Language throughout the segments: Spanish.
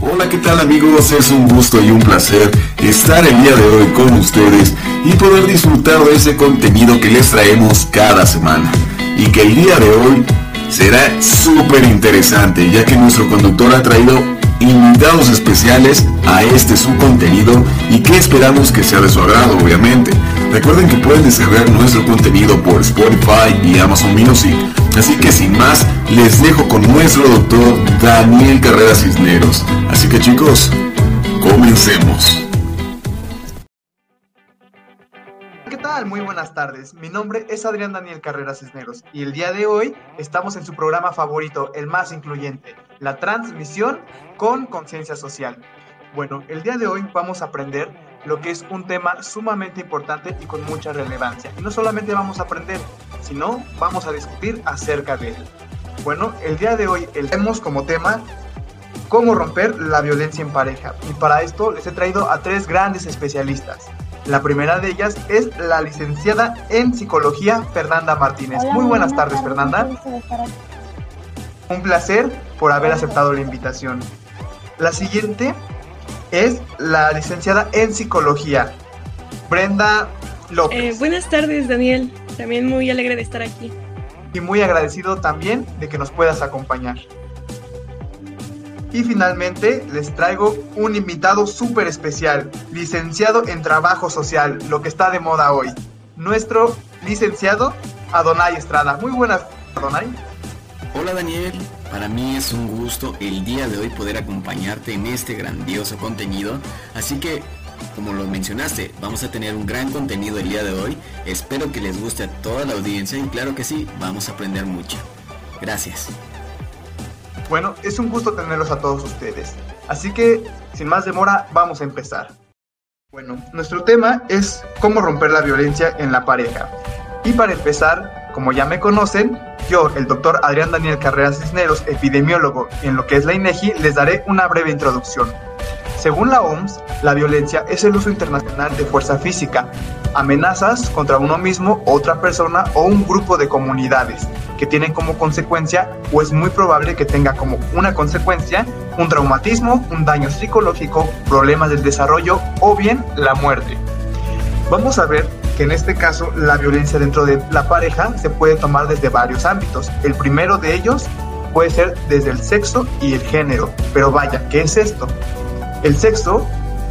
Hola, ¿qué tal amigos? Es un gusto y un placer estar el día de hoy con ustedes y poder disfrutar de ese contenido que les traemos cada semana. Y que el día de hoy será súper interesante ya que nuestro conductor ha traído invitados especiales a este su contenido y que esperamos que sea de su agrado obviamente. Recuerden que pueden descargar nuestro contenido por Spotify y Amazon Music. Así que sin más, les dejo con nuestro doctor Daniel Carrera Cisneros. Así que chicos, comencemos. ¿Qué tal? Muy buenas tardes. Mi nombre es Adrián Daniel Carrera Cisneros y el día de hoy estamos en su programa favorito, el más incluyente, la transmisión con conciencia social. Bueno, el día de hoy vamos a aprender lo que es un tema sumamente importante y con mucha relevancia. Y no solamente vamos a aprender, sino vamos a discutir acerca de él. Bueno, el día de hoy el tenemos como tema cómo romper la violencia en pareja. Y para esto les he traído a tres grandes especialistas. La primera de ellas es la licenciada en psicología Fernanda Martínez. Muy buenas, tardes, Fernanda. Un placer por haber aceptado la invitación. La siguiente es la licenciada en psicología, Brenda López. Eh, buenas tardes, Daniel. También muy alegre de estar aquí. Y muy agradecido también de que nos puedas acompañar. Y finalmente les traigo un invitado súper especial, licenciado en trabajo social, lo que está de moda hoy. Nuestro licenciado Adonai Estrada. Muy buenas, Adonai. Hola Daniel, para mí es un gusto el día de hoy poder acompañarte en este grandioso contenido, así que como lo mencionaste, vamos a tener un gran contenido el día de hoy, espero que les guste a toda la audiencia y claro que sí, vamos a aprender mucho. Gracias. Bueno, es un gusto tenerlos a todos ustedes, así que sin más demora vamos a empezar. Bueno, nuestro tema es cómo romper la violencia en la pareja. Y para empezar, como ya me conocen, yo, el doctor Adrián Daniel Carreras Cisneros, epidemiólogo en lo que es la INEGI, les daré una breve introducción. Según la OMS, la violencia es el uso internacional de fuerza física, amenazas contra uno mismo, otra persona o un grupo de comunidades, que tienen como consecuencia o es muy probable que tenga como una consecuencia un traumatismo, un daño psicológico, problemas del desarrollo o bien la muerte. Vamos a ver que en este caso la violencia dentro de la pareja se puede tomar desde varios ámbitos. El primero de ellos puede ser desde el sexo y el género. Pero vaya, ¿qué es esto? El sexo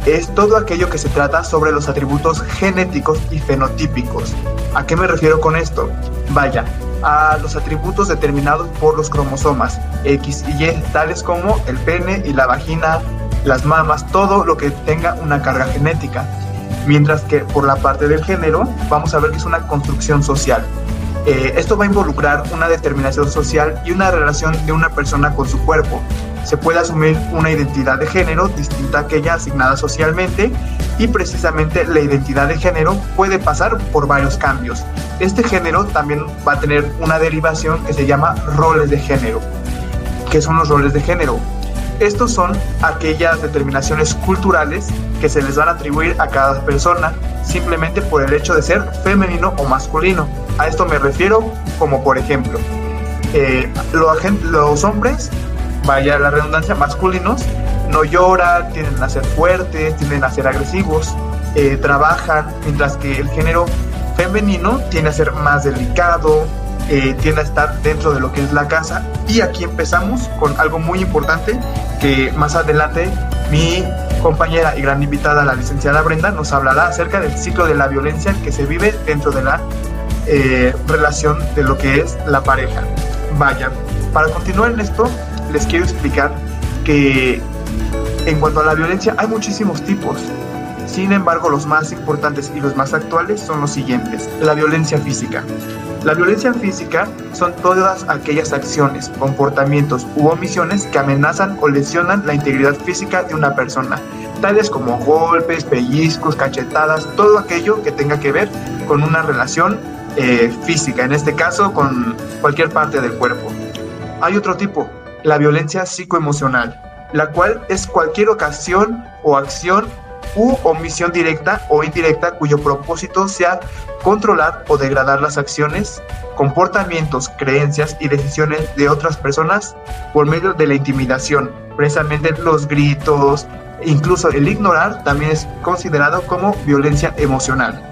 es todo aquello que se trata sobre los atributos genéticos y fenotípicos. ¿A qué me refiero con esto? Vaya, a los atributos determinados por los cromosomas X y Y, tales como el pene y la vagina, las mamas, todo lo que tenga una carga genética mientras que por la parte del género vamos a ver que es una construcción social. Eh, esto va a involucrar una determinación social y una relación de una persona con su cuerpo. Se puede asumir una identidad de género distinta a aquella asignada socialmente y precisamente la identidad de género puede pasar por varios cambios. Este género también va a tener una derivación que se llama roles de género. ¿Qué son los roles de género? Estos son aquellas determinaciones culturales que se les van a atribuir a cada persona simplemente por el hecho de ser femenino o masculino. A esto me refiero como por ejemplo, eh, los hombres, vaya la redundancia, masculinos, no lloran, tienden a ser fuertes, tienden a ser agresivos, eh, trabajan, mientras que el género femenino tiende a ser más delicado, eh, tiende a estar dentro de lo que es la casa. Y aquí empezamos con algo muy importante que más adelante mi compañera y gran invitada, la licenciada Brenda, nos hablará acerca del ciclo de la violencia que se vive dentro de la eh, relación de lo que es la pareja. Vaya, para continuar en esto, les quiero explicar que en cuanto a la violencia hay muchísimos tipos. Sin embargo, los más importantes y los más actuales son los siguientes. La violencia física. La violencia física son todas aquellas acciones, comportamientos u omisiones que amenazan o lesionan la integridad física de una persona, tales como golpes, pellizcos, cachetadas, todo aquello que tenga que ver con una relación eh, física, en este caso con cualquier parte del cuerpo. Hay otro tipo, la violencia psicoemocional, la cual es cualquier ocasión o acción u omisión directa o indirecta cuyo propósito sea controlar o degradar las acciones, comportamientos, creencias y decisiones de otras personas por medio de la intimidación. Precisamente los gritos, incluso el ignorar también es considerado como violencia emocional.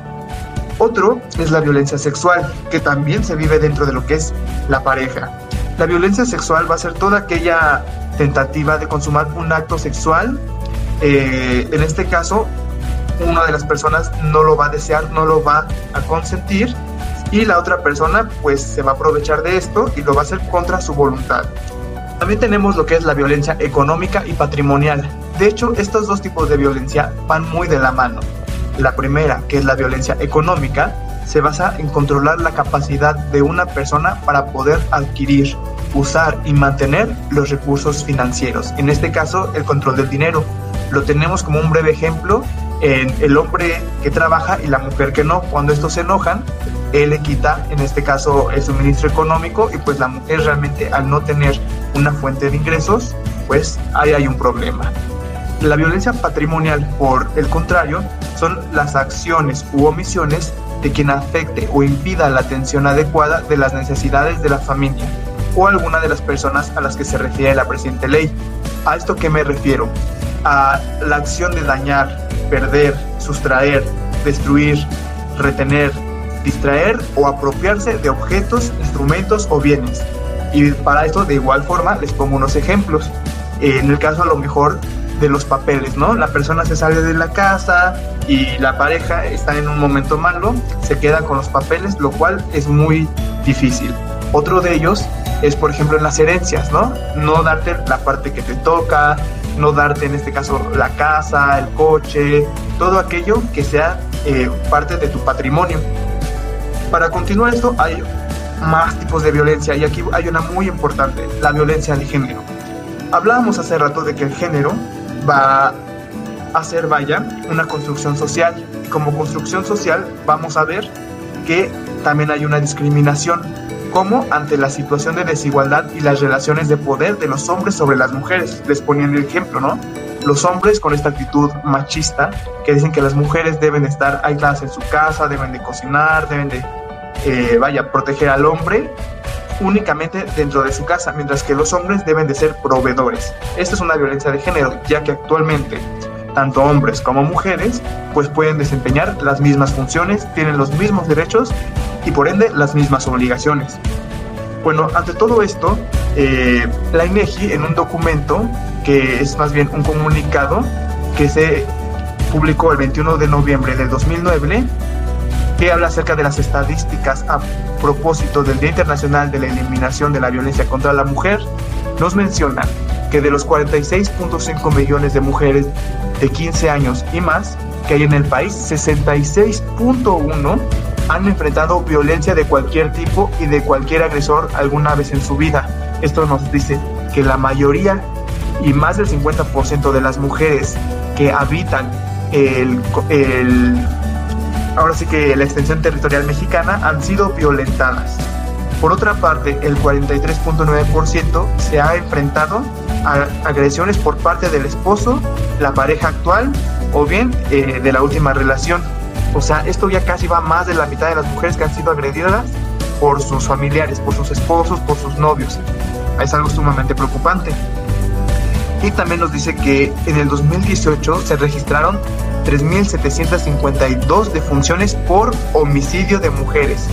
Otro es la violencia sexual, que también se vive dentro de lo que es la pareja. La violencia sexual va a ser toda aquella tentativa de consumar un acto sexual. Eh, en este caso, una de las personas no lo va a desear, no lo va a consentir y la otra persona pues se va a aprovechar de esto y lo va a hacer contra su voluntad. También tenemos lo que es la violencia económica y patrimonial. De hecho, estos dos tipos de violencia van muy de la mano. La primera, que es la violencia económica, se basa en controlar la capacidad de una persona para poder adquirir, usar y mantener los recursos financieros. En este caso, el control del dinero. Lo tenemos como un breve ejemplo en el hombre que trabaja y la mujer que no. Cuando estos se enojan, él le quita, en este caso, el suministro económico y pues la mujer realmente al no tener una fuente de ingresos, pues ahí hay un problema. La violencia patrimonial, por el contrario, son las acciones u omisiones de quien afecte o impida la atención adecuada de las necesidades de la familia o alguna de las personas a las que se refiere la presente ley. ¿A esto qué me refiero? A la acción de dañar, perder, sustraer, destruir, retener, distraer o apropiarse de objetos, instrumentos o bienes. Y para esto de igual forma les pongo unos ejemplos. En el caso a lo mejor de los papeles, ¿no? La persona se sale de la casa y la pareja está en un momento malo, se queda con los papeles, lo cual es muy difícil. Otro de ellos es, por ejemplo, en las herencias, ¿no? No darte la parte que te toca, no darte en este caso la casa, el coche, todo aquello que sea eh, parte de tu patrimonio. Para continuar esto hay más tipos de violencia y aquí hay una muy importante, la violencia de género. Hablábamos hace rato de que el género va a ser, vaya, una construcción social. Y como construcción social vamos a ver que también hay una discriminación, como ante la situación de desigualdad y las relaciones de poder de los hombres sobre las mujeres. Les ponían el ejemplo, ¿no? Los hombres con esta actitud machista que dicen que las mujeres deben estar aisladas en su casa, deben de cocinar, deben de, eh, vaya, proteger al hombre únicamente dentro de su casa, mientras que los hombres deben de ser proveedores. Esta es una violencia de género, ya que actualmente tanto hombres como mujeres pues pueden desempeñar las mismas funciones, tienen los mismos derechos y por ende las mismas obligaciones. Bueno, ante todo esto, eh, la INEGI en un documento que es más bien un comunicado que se publicó el 21 de noviembre del 2009 que habla acerca de las estadísticas a propósito del Día Internacional de la Eliminación de la Violencia contra la Mujer, nos menciona que de los 46.5 millones de mujeres de 15 años y más que hay en el país, 66.1 han enfrentado violencia de cualquier tipo y de cualquier agresor alguna vez en su vida. Esto nos dice que la mayoría y más del 50% de las mujeres que habitan el, el ahora sí que la extensión territorial mexicana han sido violentadas. Por otra parte, el 43.9% se ha enfrentado a agresiones por parte del esposo, la pareja actual o bien eh, de la última relación. O sea, esto ya casi va más de la mitad de las mujeres que han sido agredidas por sus familiares, por sus esposos, por sus novios. Es algo sumamente preocupante. Y también nos dice que en el 2018 se registraron 3.752 defunciones por homicidio de mujeres.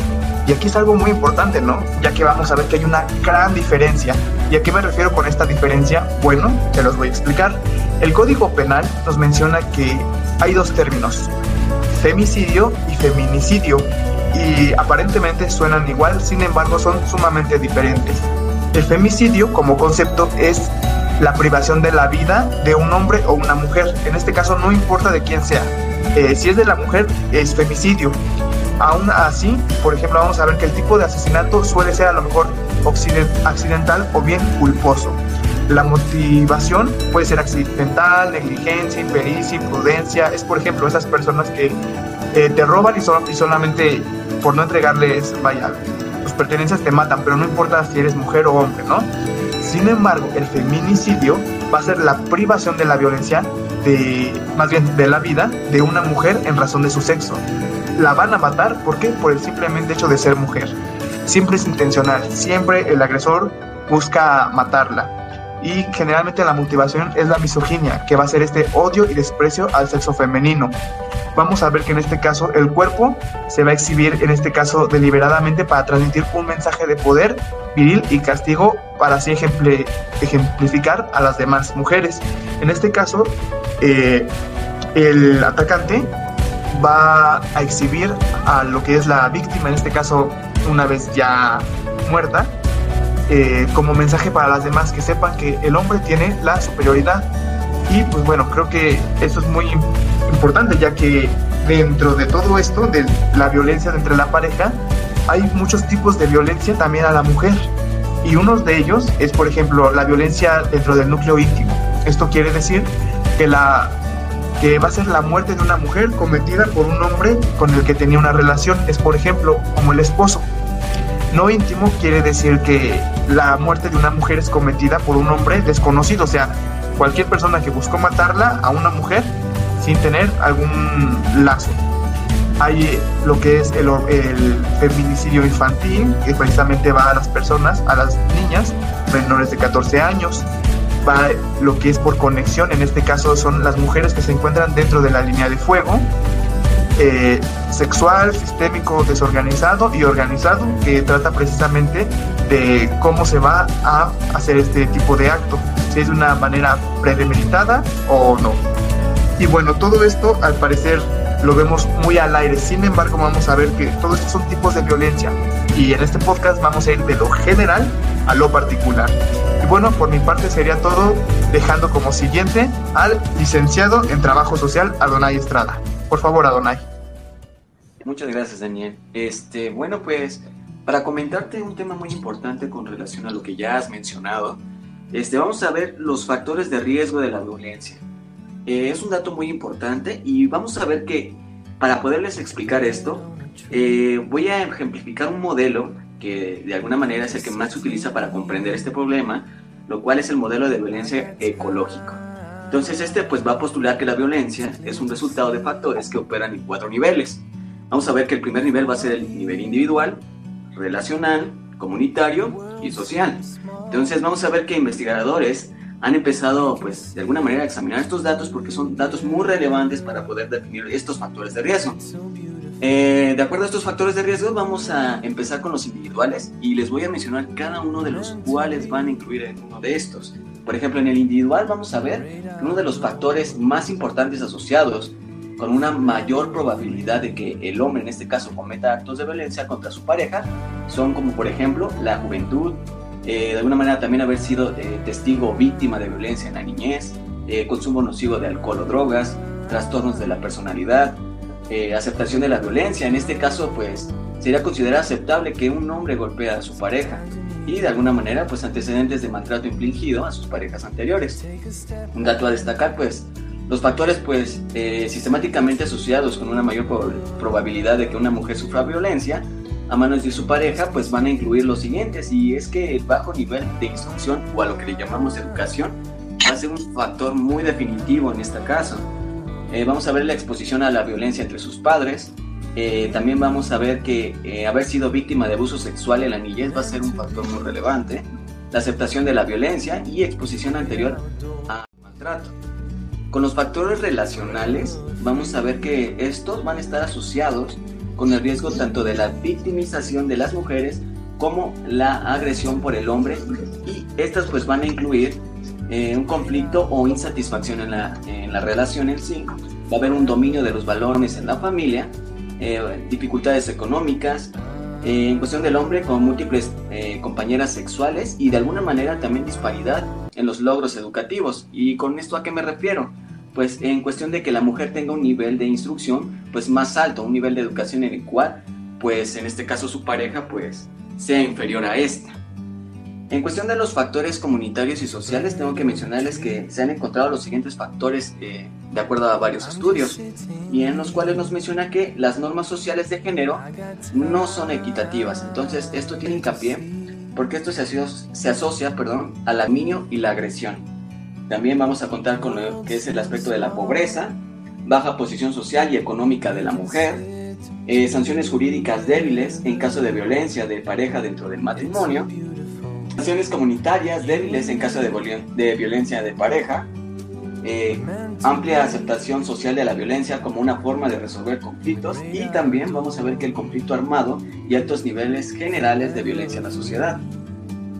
Y aquí es algo muy importante, ¿no? Ya que vamos a ver que hay una gran diferencia. ¿Y a qué me refiero con esta diferencia? Bueno, te los voy a explicar. El Código Penal nos menciona que hay dos términos, femicidio y feminicidio. Y aparentemente suenan igual, sin embargo son sumamente diferentes. El femicidio como concepto es la privación de la vida de un hombre o una mujer. En este caso no importa de quién sea. Eh, si es de la mujer, es femicidio. Aún así, por ejemplo, vamos a ver que el tipo de asesinato suele ser a lo mejor accidental o bien culposo. La motivación puede ser accidental, negligencia, impericia, imprudencia. Es, por ejemplo, esas personas que eh, te roban y, y solamente por no entregarles, vaya, tus pertenencias te matan, pero no importa si eres mujer o hombre, ¿no? Sin embargo, el feminicidio va a ser la privación de la violencia de, más bien, de la vida de una mujer en razón de su sexo. La van a matar, ¿por qué? Por el simplemente hecho de ser mujer. Siempre es intencional, siempre el agresor busca matarla. Y generalmente la motivación es la misoginia, que va a ser este odio y desprecio al sexo femenino. Vamos a ver que en este caso el cuerpo se va a exhibir, en este caso deliberadamente, para transmitir un mensaje de poder viril y castigo para así ejemplificar a las demás mujeres. En este caso, eh, el atacante va a exhibir a lo que es la víctima, en este caso una vez ya muerta, eh, como mensaje para las demás que sepan que el hombre tiene la superioridad. Y pues bueno, creo que eso es muy importante ya que dentro de todo esto, de la violencia entre la pareja, hay muchos tipos de violencia también a la mujer. Y uno de ellos es, por ejemplo, la violencia dentro del núcleo íntimo. Esto quiere decir que la que va a ser la muerte de una mujer cometida por un hombre con el que tenía una relación. Es, por ejemplo, como el esposo. No íntimo quiere decir que la muerte de una mujer es cometida por un hombre desconocido, o sea, cualquier persona que buscó matarla a una mujer sin tener algún lazo. Hay lo que es el, el, feminicidio infantil, que precisamente va a las personas, a las niñas menores de 14 años. Va lo que es por conexión, en este caso son las mujeres que se encuentran dentro de la línea de fuego. Eh, sexual, sistémico, desorganizado y organizado, que trata precisamente de cómo se va a hacer este tipo de acto, si es de una manera premeditada o no. Y bueno, todo esto al parecer lo vemos muy al aire, sin embargo vamos a ver que todos estos son tipos de violencia y en este podcast vamos a ir de lo general a lo particular. Y bueno, por mi parte sería todo, dejando como siguiente al licenciado en Trabajo Social, Adonai Estrada. Por favor, Adonai. Muchas gracias, Daniel. Este, bueno, pues para comentarte un tema muy importante con relación a lo que ya has mencionado, este, vamos a ver los factores de riesgo de la violencia. Eh, es un dato muy importante y vamos a ver que para poderles explicar esto, eh, voy a ejemplificar un modelo que de alguna manera es el que más se utiliza para comprender este problema, lo cual es el modelo de violencia ecológico. Entonces este pues va a postular que la violencia es un resultado de factores que operan en cuatro niveles. Vamos a ver que el primer nivel va a ser el nivel individual, relacional, comunitario y social. Entonces vamos a ver que investigadores han empezado pues de alguna manera a examinar estos datos porque son datos muy relevantes para poder definir estos factores de riesgo. Eh, de acuerdo a estos factores de riesgo vamos a empezar con los individuales y les voy a mencionar cada uno de los cuales van a incluir en uno de estos. Por ejemplo, en el individual vamos a ver que uno de los factores más importantes asociados con una mayor probabilidad de que el hombre en este caso cometa actos de violencia contra su pareja son como por ejemplo la juventud, eh, de alguna manera también haber sido eh, testigo o víctima de violencia en la niñez, eh, consumo nocivo de alcohol o drogas, trastornos de la personalidad, aceptación de la violencia. En este caso, pues sería considerado aceptable que un hombre golpee a su pareja y de alguna manera, pues antecedentes de maltrato infligido a sus parejas anteriores. Un dato a destacar, pues los factores pues eh, sistemáticamente asociados con una mayor probabilidad de que una mujer sufra violencia a manos de su pareja pues van a incluir los siguientes y es que el bajo nivel de instrucción o a lo que le llamamos educación va a ser un factor muy definitivo en este caso. Eh, vamos a ver la exposición a la violencia entre sus padres. Eh, también vamos a ver que haber sido víctima de abuso sexual en la niñez va a ser un factor muy relevante. La aceptación de la violencia y exposición anterior a maltrato. Con los factores relacionales vamos a ver que estos van a estar asociados con el riesgo tanto de la victimización de las mujeres como la agresión por el hombre y estas pues van a incluir eh, un conflicto o insatisfacción en la, en la, relación en sí, va a haber un dominio de los valores en la familia, eh, dificultades económicas, eh, en cuestión del hombre con múltiples compañeras sexuales y de alguna manera también disparidad en los logros educativos. ¿Y con esto a qué me refiero? Pues en cuestión de que la mujer tenga un nivel de instrucción pues más alto, un nivel de educación en el cual pues en este caso su pareja pues sea inferior a esta. En cuestión de los factores comunitarios y sociales, tengo que mencionarles que se han encontrado los siguientes factores eh, de acuerdo a varios estudios, y en los cuales nos menciona que las normas sociales de género no son equitativas. Entonces, esto tiene hincapié porque esto se asocia, se asocia perdón, al aminio y la agresión. también vamos a contar con lo que es el aspecto de la pobreza, baja posición social y económica de la mujer, eh, sanciones jurídicas débiles en caso de violencia de pareja dentro del matrimonio, sanciones comunitarias débiles en caso de, de violencia de pareja, eh, amplia aceptación social de la violencia como una forma de resolver conflictos y también vamos a ver que el conflicto armado y altos niveles generales de violencia en la sociedad.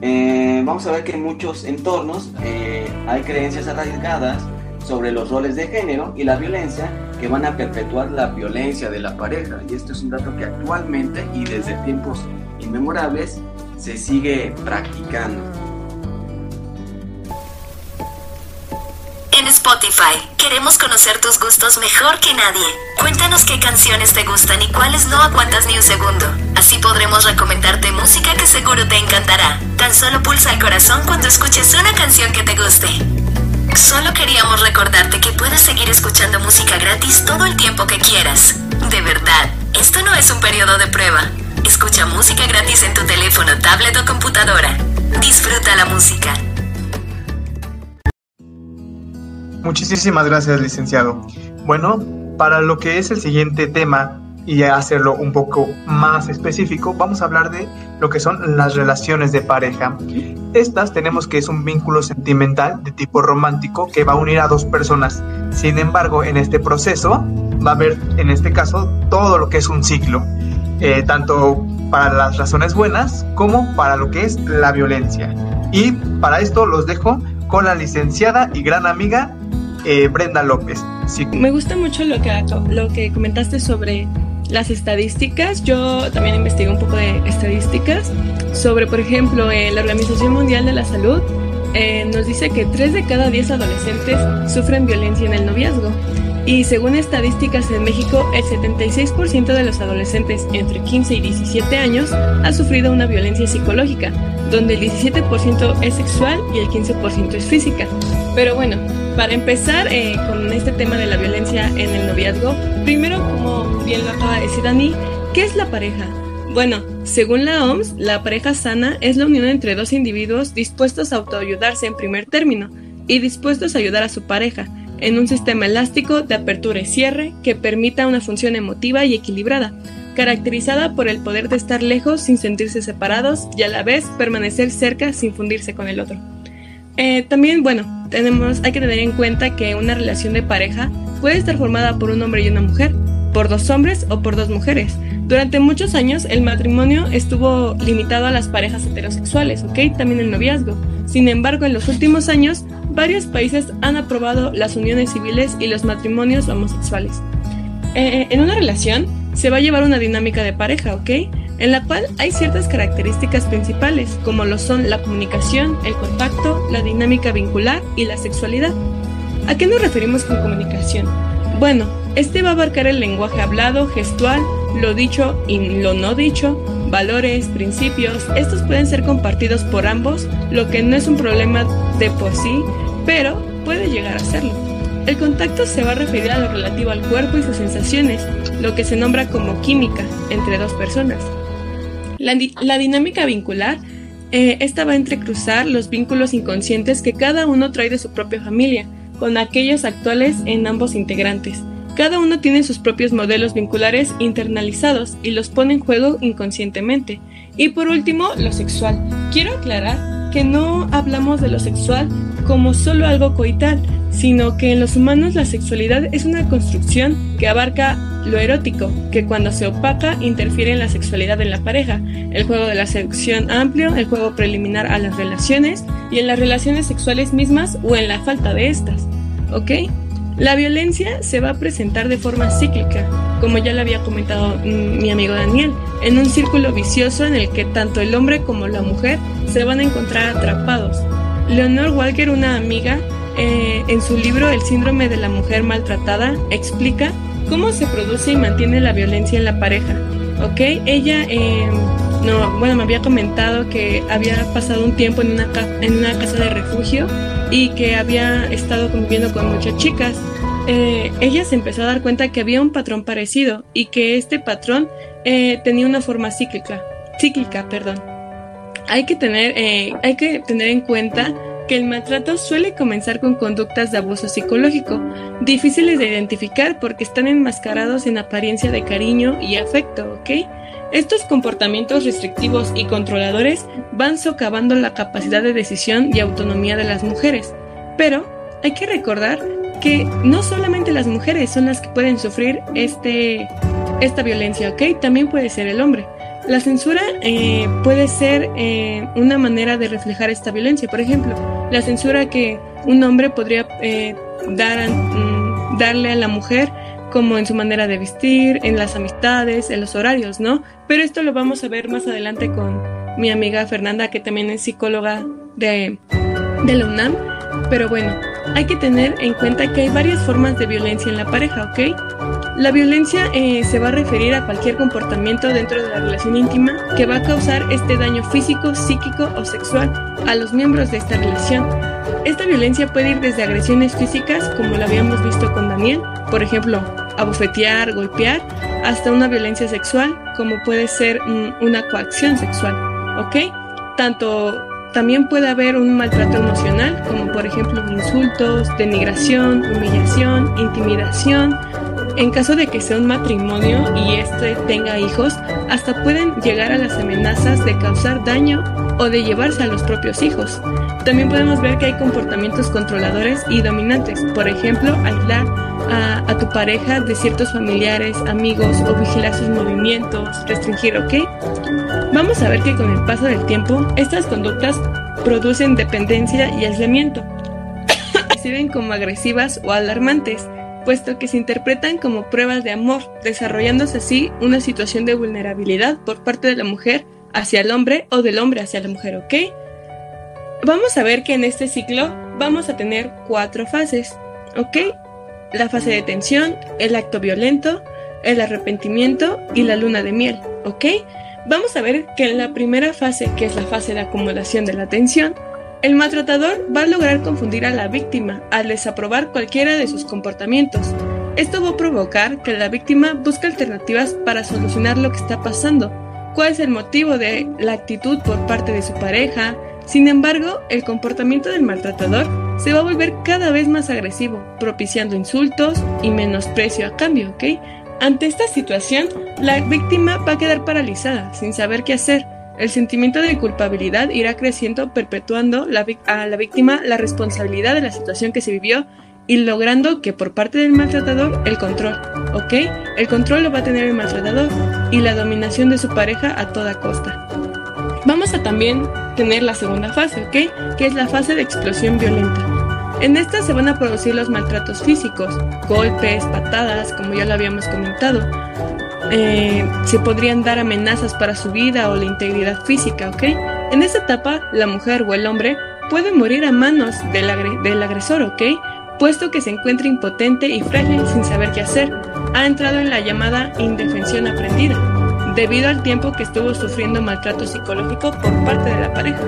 Eh, vamos a ver que en muchos entornos eh, hay creencias arraigadas sobre los roles de género y la violencia que van a perpetuar la violencia de la pareja. Y esto es un dato que actualmente y desde tiempos inmemorables se sigue practicando. En Spotify, queremos conocer tus gustos mejor que nadie. Cuéntanos qué canciones te gustan y cuáles no aguantas ni un segundo. Así podremos recomendarte música que seguro te encantará. Tan solo pulsa el corazón cuando escuches una canción que te guste. Solo queríamos recordarte que puedes seguir escuchando música gratis todo el tiempo que quieras. De verdad, esto no es un periodo de prueba. Escucha música gratis en tu teléfono, tablet o computadora. Disfruta la música. Muchísimas gracias, licenciado. Bueno, para lo que es el siguiente tema y hacerlo un poco más específico, vamos a hablar de lo que son las relaciones de pareja. Estas tenemos que es un vínculo sentimental de tipo romántico que va a unir a dos personas. Sin embargo, en este proceso va a haber, en este caso, todo lo que es un ciclo, eh, tanto para las razones buenas como para lo que es la violencia. Y para esto los dejo con la licenciada y gran amiga eh, Brenda López. Me gusta mucho lo que, lo que comentaste sobre las estadísticas. Yo también investigué un poco de estadísticas sobre, por ejemplo, eh, la Organización Mundial de la Salud eh, nos dice que 3 de cada 10 adolescentes sufren violencia en el noviazgo. Y según estadísticas en México, el 76% de los adolescentes entre 15 y 17 años ha sufrido una violencia psicológica, donde el 17% es sexual y el 15% es física. Pero bueno, para empezar eh, con este tema de la violencia en el noviazgo, primero, como bien lo acaba de decir Dani, ¿qué es la pareja? Bueno, según la OMS, la pareja sana es la unión entre dos individuos dispuestos a autoayudarse en primer término y dispuestos a ayudar a su pareja en un sistema elástico de apertura y cierre que permita una función emotiva y equilibrada, caracterizada por el poder de estar lejos sin sentirse separados y a la vez permanecer cerca sin fundirse con el otro. Eh, también, bueno, tenemos, hay que tener en cuenta que una relación de pareja puede estar formada por un hombre y una mujer, por dos hombres o por dos mujeres. Durante muchos años el matrimonio estuvo limitado a las parejas heterosexuales, ¿ok? También el noviazgo. Sin embargo, en los últimos años, varios países han aprobado las uniones civiles y los matrimonios homosexuales. Eh, en una relación se va a llevar una dinámica de pareja, ¿ok? en la cual hay ciertas características principales, como lo son la comunicación, el contacto, la dinámica vincular y la sexualidad. ¿A qué nos referimos con comunicación? Bueno, este va a abarcar el lenguaje hablado, gestual, lo dicho y lo no dicho, valores, principios, estos pueden ser compartidos por ambos, lo que no es un problema de por sí, pero puede llegar a serlo. El contacto se va a referir a lo relativo al cuerpo y sus sensaciones, lo que se nombra como química entre dos personas. La, dinámica vincular, eh, esta va a entrecruzar los vínculos inconscientes que cada uno trae de su propia familia, con aquellos actuales en ambos integrantes. Cada uno tiene sus propios modelos vinculares internalizados y los pone en juego inconscientemente. Y por último, lo sexual. Quiero aclarar que no hablamos de lo sexual como solo algo coital, sino que en los humanos la sexualidad es una construcción que abarca lo erótico, que cuando se opaca interfiere en la sexualidad de la pareja, el juego de la seducción amplio, el juego preliminar a las relaciones y en las relaciones sexuales mismas o en la falta de estas. ¿Ok? La violencia se va a presentar de forma cíclica, como ya le había comentado mm, mi amigo Daniel, en un círculo vicioso en el que tanto el hombre como la mujer se van a encontrar atrapados. Leonor Walker, una amiga, eh, en su libro El síndrome de la mujer maltratada, explica cómo se produce y mantiene la violencia en la pareja. ¿Ok? Ella, eh, no, bueno, me había comentado que había pasado un tiempo en una, en una casa de refugio y que había estado conviviendo con muchas chicas. Eh, ella se empezó a dar cuenta que había un patrón parecido y que este patrón eh, tenía una forma cíclica, cíclica, perdón. Hay que tener, hay que tener en cuenta que el maltrato suele comenzar con conductas de abuso psicológico, difíciles de identificar porque están enmascarados en apariencia de cariño y afecto, ¿ok? Estos comportamientos restrictivos y controladores van socavando la capacidad de decisión y autonomía de las mujeres, pero hay que recordar que no solamente las mujeres son las que pueden sufrir este, esta violencia, ¿ok? También puede ser el hombre. La censura eh, puede ser eh, una manera de reflejar esta violencia. Por ejemplo, la censura que un hombre podría eh, dar mm, darle a la mujer como en su manera de vestir, en las amistades, en los horarios, ¿no? Pero esto lo vamos a ver más adelante con mi amiga Fernanda, que también es psicóloga de, de la UNAM. Pero bueno, hay que tener en cuenta que hay varias formas de violencia en la pareja, ¿ok? La violencia eh, se va a referir a cualquier comportamiento dentro de la relación íntima que va a causar este daño físico, psíquico o sexual a los miembros de esta relación. Esta violencia puede ir desde agresiones físicas, como lo habíamos visto con Daniel, por ejemplo, abofetear, golpear, hasta una violencia sexual, como puede ser una coacción sexual, ¿ok? Tanto también puede haber un maltrato emocional, como por ejemplo insultos, denigración, humillación, intimidación. En caso de que sea un matrimonio y éste tenga hijos, hasta pueden llegar a las amenazas de causar daño o de llevarse a los propios hijos. También podemos ver que hay comportamientos controladores y dominantes, por ejemplo, aislar a, a, tu pareja de ciertos familiares, amigos o vigilar sus movimientos, restringir, ¿ok? Vamos a ver que con el paso del tiempo, estas conductas producen dependencia y aislamiento. se ven como agresivas o alarmantes, puesto que se interpretan como pruebas de amor, desarrollándose así una situación de vulnerabilidad por parte de la mujer hacia el hombre o del hombre hacia la mujer, ¿ok? Vamos a ver que en este ciclo vamos a tener cuatro fases, ¿ok? La fase de tensión, el acto violento, el arrepentimiento y la luna de miel, ¿ok? Vamos a ver que en la primera fase, que es la fase de acumulación de la tensión, el maltratador va a lograr confundir a la víctima al desaprobar cualquiera de sus comportamientos. Esto va a provocar que la víctima busque alternativas para solucionar lo que está pasando, cuál es el motivo de la actitud por parte de su pareja. Sin embargo, el comportamiento del maltratador se va a volver cada vez más agresivo, propiciando insultos y menosprecio a cambio, ¿ok? Ante esta situación, la víctima va a quedar paralizada, sin saber qué hacer. El sentimiento de culpabilidad irá creciendo, perpetuando a la víctima la responsabilidad de la situación que se vivió y logrando que por parte del maltratador el control, ¿ok? El control lo va a tener el maltratador y la dominación de su pareja a toda costa. Vamos a también tener la segunda fase, ¿ok? Que es la fase de explosión violenta. En esta se van a producir los maltratos físicos, golpes, patadas, como ya lo habíamos comentado. Eh, se podrían dar amenazas para su vida o la integridad física, ¿ok? En esta etapa, la mujer o el hombre puede morir a manos del, del agresor, ¿ok? Puesto que se encuentra impotente y frágil sin saber qué hacer, ha entrado en la llamada indefensión aprendida, debido al tiempo que estuvo sufriendo maltrato psicológico por parte de la pareja.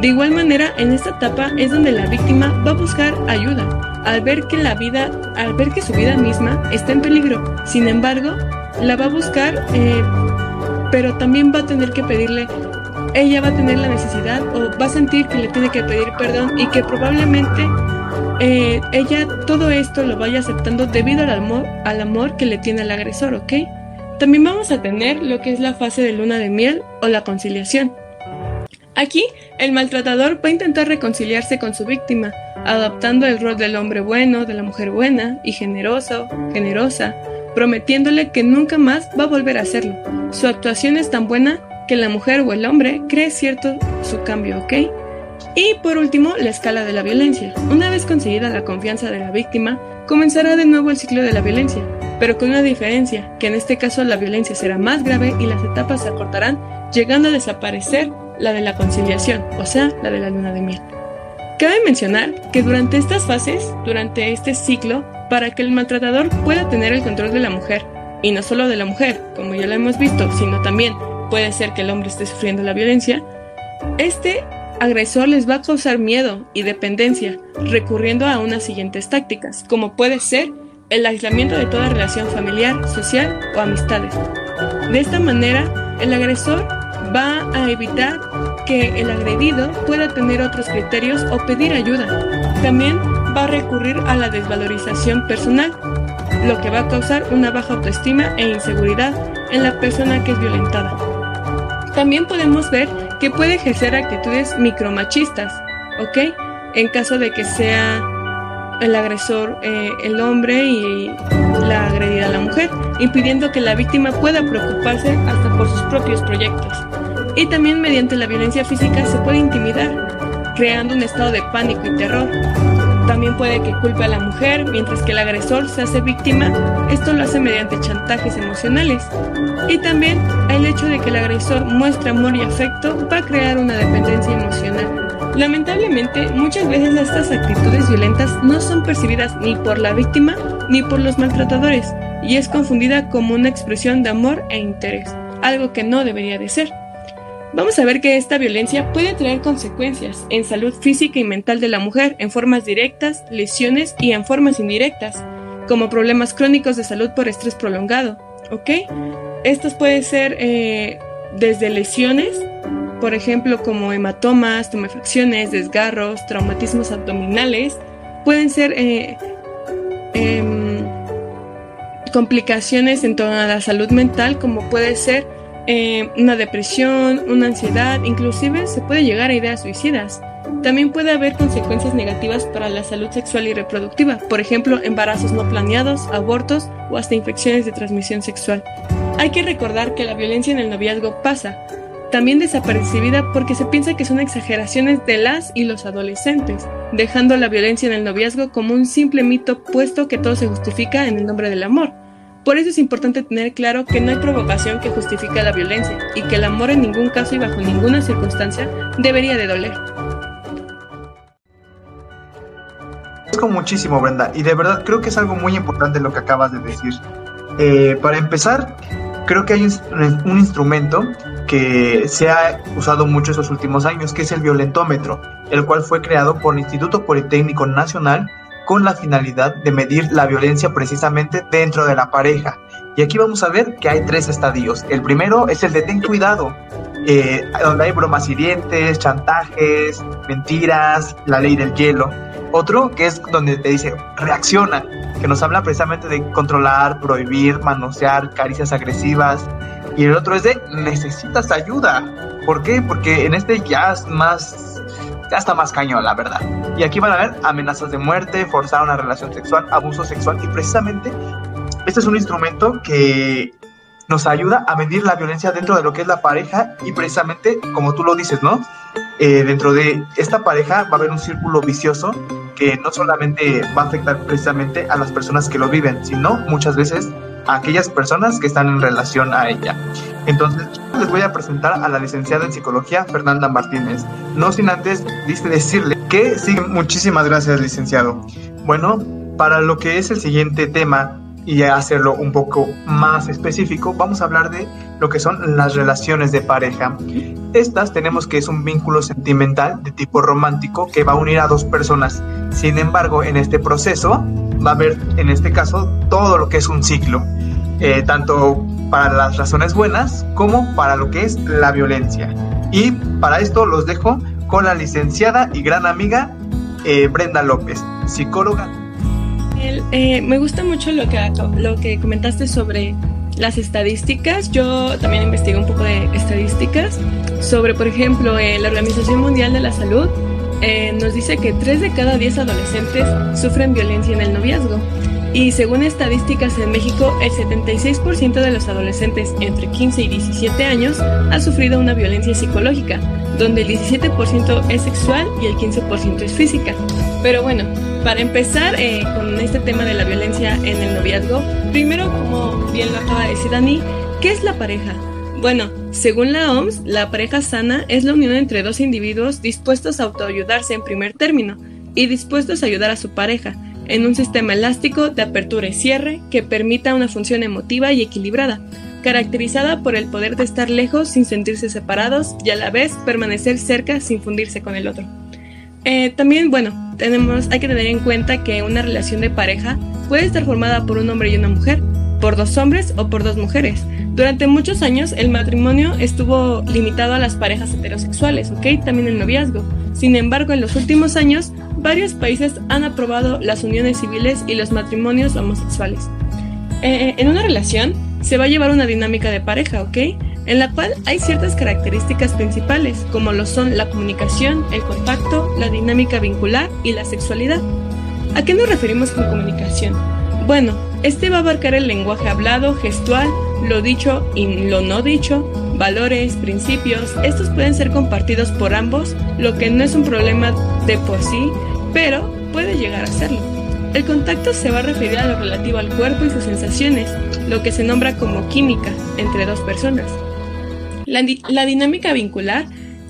De igual manera, en esta etapa es donde la víctima va a buscar ayuda, al ver que la vida, al ver que su vida misma está en peligro. Sin embargo, la va a buscar, eh, pero también va a tener que pedirle, ella va a tener la necesidad o va a sentir que le tiene que pedir perdón y que probablemente eh, ella todo esto lo vaya aceptando debido al amor, al amor que le tiene al agresor, ¿ok? También vamos a tener lo que es la fase de luna de miel o la conciliación. Aquí, el maltratador va a intentar reconciliarse con su víctima, adaptando el rol del hombre bueno, de la mujer buena y generoso, generosa, prometiéndole que nunca más va a volver a hacerlo. Su actuación es tan buena que la mujer o el hombre cree cierto su cambio, ¿ok? Y por último, la escala de la violencia. Una vez conseguida la confianza de la víctima, comenzará de nuevo el ciclo de la violencia, pero con una diferencia, que en este caso la violencia será más grave y las etapas se acortarán, llegando a desaparecer la de la conciliación, o sea, la de la luna de miel. Cabe mencionar que durante estas fases, durante este ciclo, para que el maltratador pueda tener el control de la mujer, y no solo de la mujer, como ya lo hemos visto, sino también puede ser que el hombre esté sufriendo la violencia, este agresor les va a causar miedo y dependencia, recurriendo a unas siguientes tácticas, como puede ser el aislamiento de toda relación familiar, social o amistades. De esta manera, el agresor va a evitar que el agredido pueda tener otros criterios o pedir ayuda. También va a recurrir a la desvalorización personal, lo que va a causar una baja autoestima e inseguridad en la persona que es violentada. También podemos ver que puede ejercer actitudes micromachistas, ¿ok? En caso de que sea el agresor eh, el hombre y la agredida la mujer, impidiendo que la víctima pueda preocuparse hasta por sus propios proyectos. Y también mediante la violencia física se puede intimidar, creando un estado de pánico y terror. También puede que culpe a la mujer, mientras que el agresor se hace víctima, esto lo hace mediante chantajes emocionales. Y también el hecho de que el agresor muestre amor y afecto va a crear una dependencia emocional. Lamentablemente, muchas veces estas actitudes violentas no son percibidas ni por la víctima ni por los maltratadores, y es confundida como una expresión de amor e interés, algo que no debería de ser. Vamos a ver que esta violencia puede traer consecuencias en salud física y mental de la mujer en formas directas, lesiones y en formas indirectas, como problemas crónicos de salud por estrés prolongado, ¿ok? Estos pueden ser eh, desde lesiones, por ejemplo como hematomas, tumefacciones, desgarros, traumatismos abdominales, pueden ser eh, em, complicaciones en torno a la salud mental como puede ser eh, una depresión, una ansiedad, inclusive se puede llegar a ideas suicidas. También puede haber consecuencias negativas para la salud sexual y reproductiva, por ejemplo, embarazos no planeados, abortos o hasta infecciones de transmisión sexual. Hay que recordar que la violencia en el noviazgo pasa, también desapercibida porque se piensa que son exageraciones de las y los adolescentes, dejando la violencia en el noviazgo como un simple mito puesto que todo se justifica en el nombre del amor. Por eso es importante tener claro que no hay provocación que justifique la violencia y que el amor en ningún caso y bajo ninguna circunstancia debería de doler. con muchísimo, Brenda, y de verdad creo que es algo muy importante lo que acabas de decir. Eh, para empezar, creo que hay un, instrumento que se ha usado mucho estos últimos años, que es el violentómetro, el cual fue creado por el Instituto Politécnico Nacional con la finalidad de medir la violencia precisamente dentro de la pareja. Y aquí vamos a ver que hay tres estadios. El primero es el de ten cuidado, eh, donde hay bromas hirientes, chantajes, mentiras, la ley del hielo. Otro que es donde te dice reacciona, que nos habla precisamente de controlar, prohibir, manosear, caricias agresivas. Y el otro es de necesitas ayuda. ¿Por qué? Porque en este ya es más ya está más cañón, la verdad. Y aquí van a ver amenazas de muerte, forzar una relación sexual, abuso sexual y precisamente este es un instrumento que nos ayuda a medir la violencia dentro de lo que es la pareja y precisamente, como tú lo dices, ¿no? Eh, dentro de esta pareja va a haber un círculo vicioso que no solamente va a afectar precisamente a las personas que lo viven, sino muchas veces aquellas personas que están en relación a ella. Entonces, les voy a presentar a la licenciada en psicología Fernanda Martínez. No sin antes decirle que sí, muchísimas gracias, licenciado. Bueno, para lo que es el siguiente tema y hacerlo un poco más específico, vamos a hablar de lo que son las relaciones de pareja. Estas tenemos que es un vínculo sentimental de tipo romántico que va a unir a dos personas. Sin embargo, en este proceso va a haber, en este caso, todo lo que es un ciclo, eh, tanto para las razones buenas como para lo que es la violencia. Y para esto los dejo con la licenciada y gran amiga eh, Brenda López, psicóloga. Eh, me gusta mucho lo que, lo que comentaste sobre las estadísticas. Yo también investigué un poco de estadísticas sobre, por ejemplo, eh, la Organización Mundial de la Salud nos dice que 3 de cada 10 adolescentes sufren violencia en el noviazgo. Y según estadísticas en México, el 76% de los adolescentes entre 15 y 17 años ha sufrido una violencia psicológica, donde el 17% es sexual y el 15% es física. Pero bueno, para empezar eh, con este tema de la violencia en el noviazgo, primero, como bien lo acaba de decir Dani, ¿qué es la pareja? Bueno, según la OMS, la pareja sana es la unión entre dos individuos dispuestos a autoayudarse en primer término y dispuestos a ayudar a su pareja en un sistema elástico de apertura y cierre que permita una función emotiva y equilibrada, caracterizada por el poder de estar lejos sin sentirse separados y a la vez permanecer cerca sin fundirse con el otro. Eh, también, bueno, hay que tener en cuenta que una relación de pareja puede estar formada por un hombre y una mujer, por dos hombres o por dos mujeres. Durante muchos años el matrimonio estuvo limitado a las parejas heterosexuales, ¿ok? También el noviazgo. Sin embargo, en los últimos años, varios países han aprobado las uniones civiles y los matrimonios homosexuales. Eh, en una relación se va a llevar una dinámica de pareja, ¿ok? En la cual hay ciertas características principales, como lo son la comunicación, el contacto, la dinámica vincular y la sexualidad. ¿A qué nos referimos con comunicación? Bueno, este va a abarcar el lenguaje hablado, gestual, lo dicho y lo no dicho, valores, principios. Estos pueden ser compartidos por ambos, lo que no es un problema de por sí, pero puede llegar a serlo. El contacto se va a referir a lo relativo al cuerpo y sus sensaciones, lo que se nombra como química entre dos personas. La, dinámica vincular,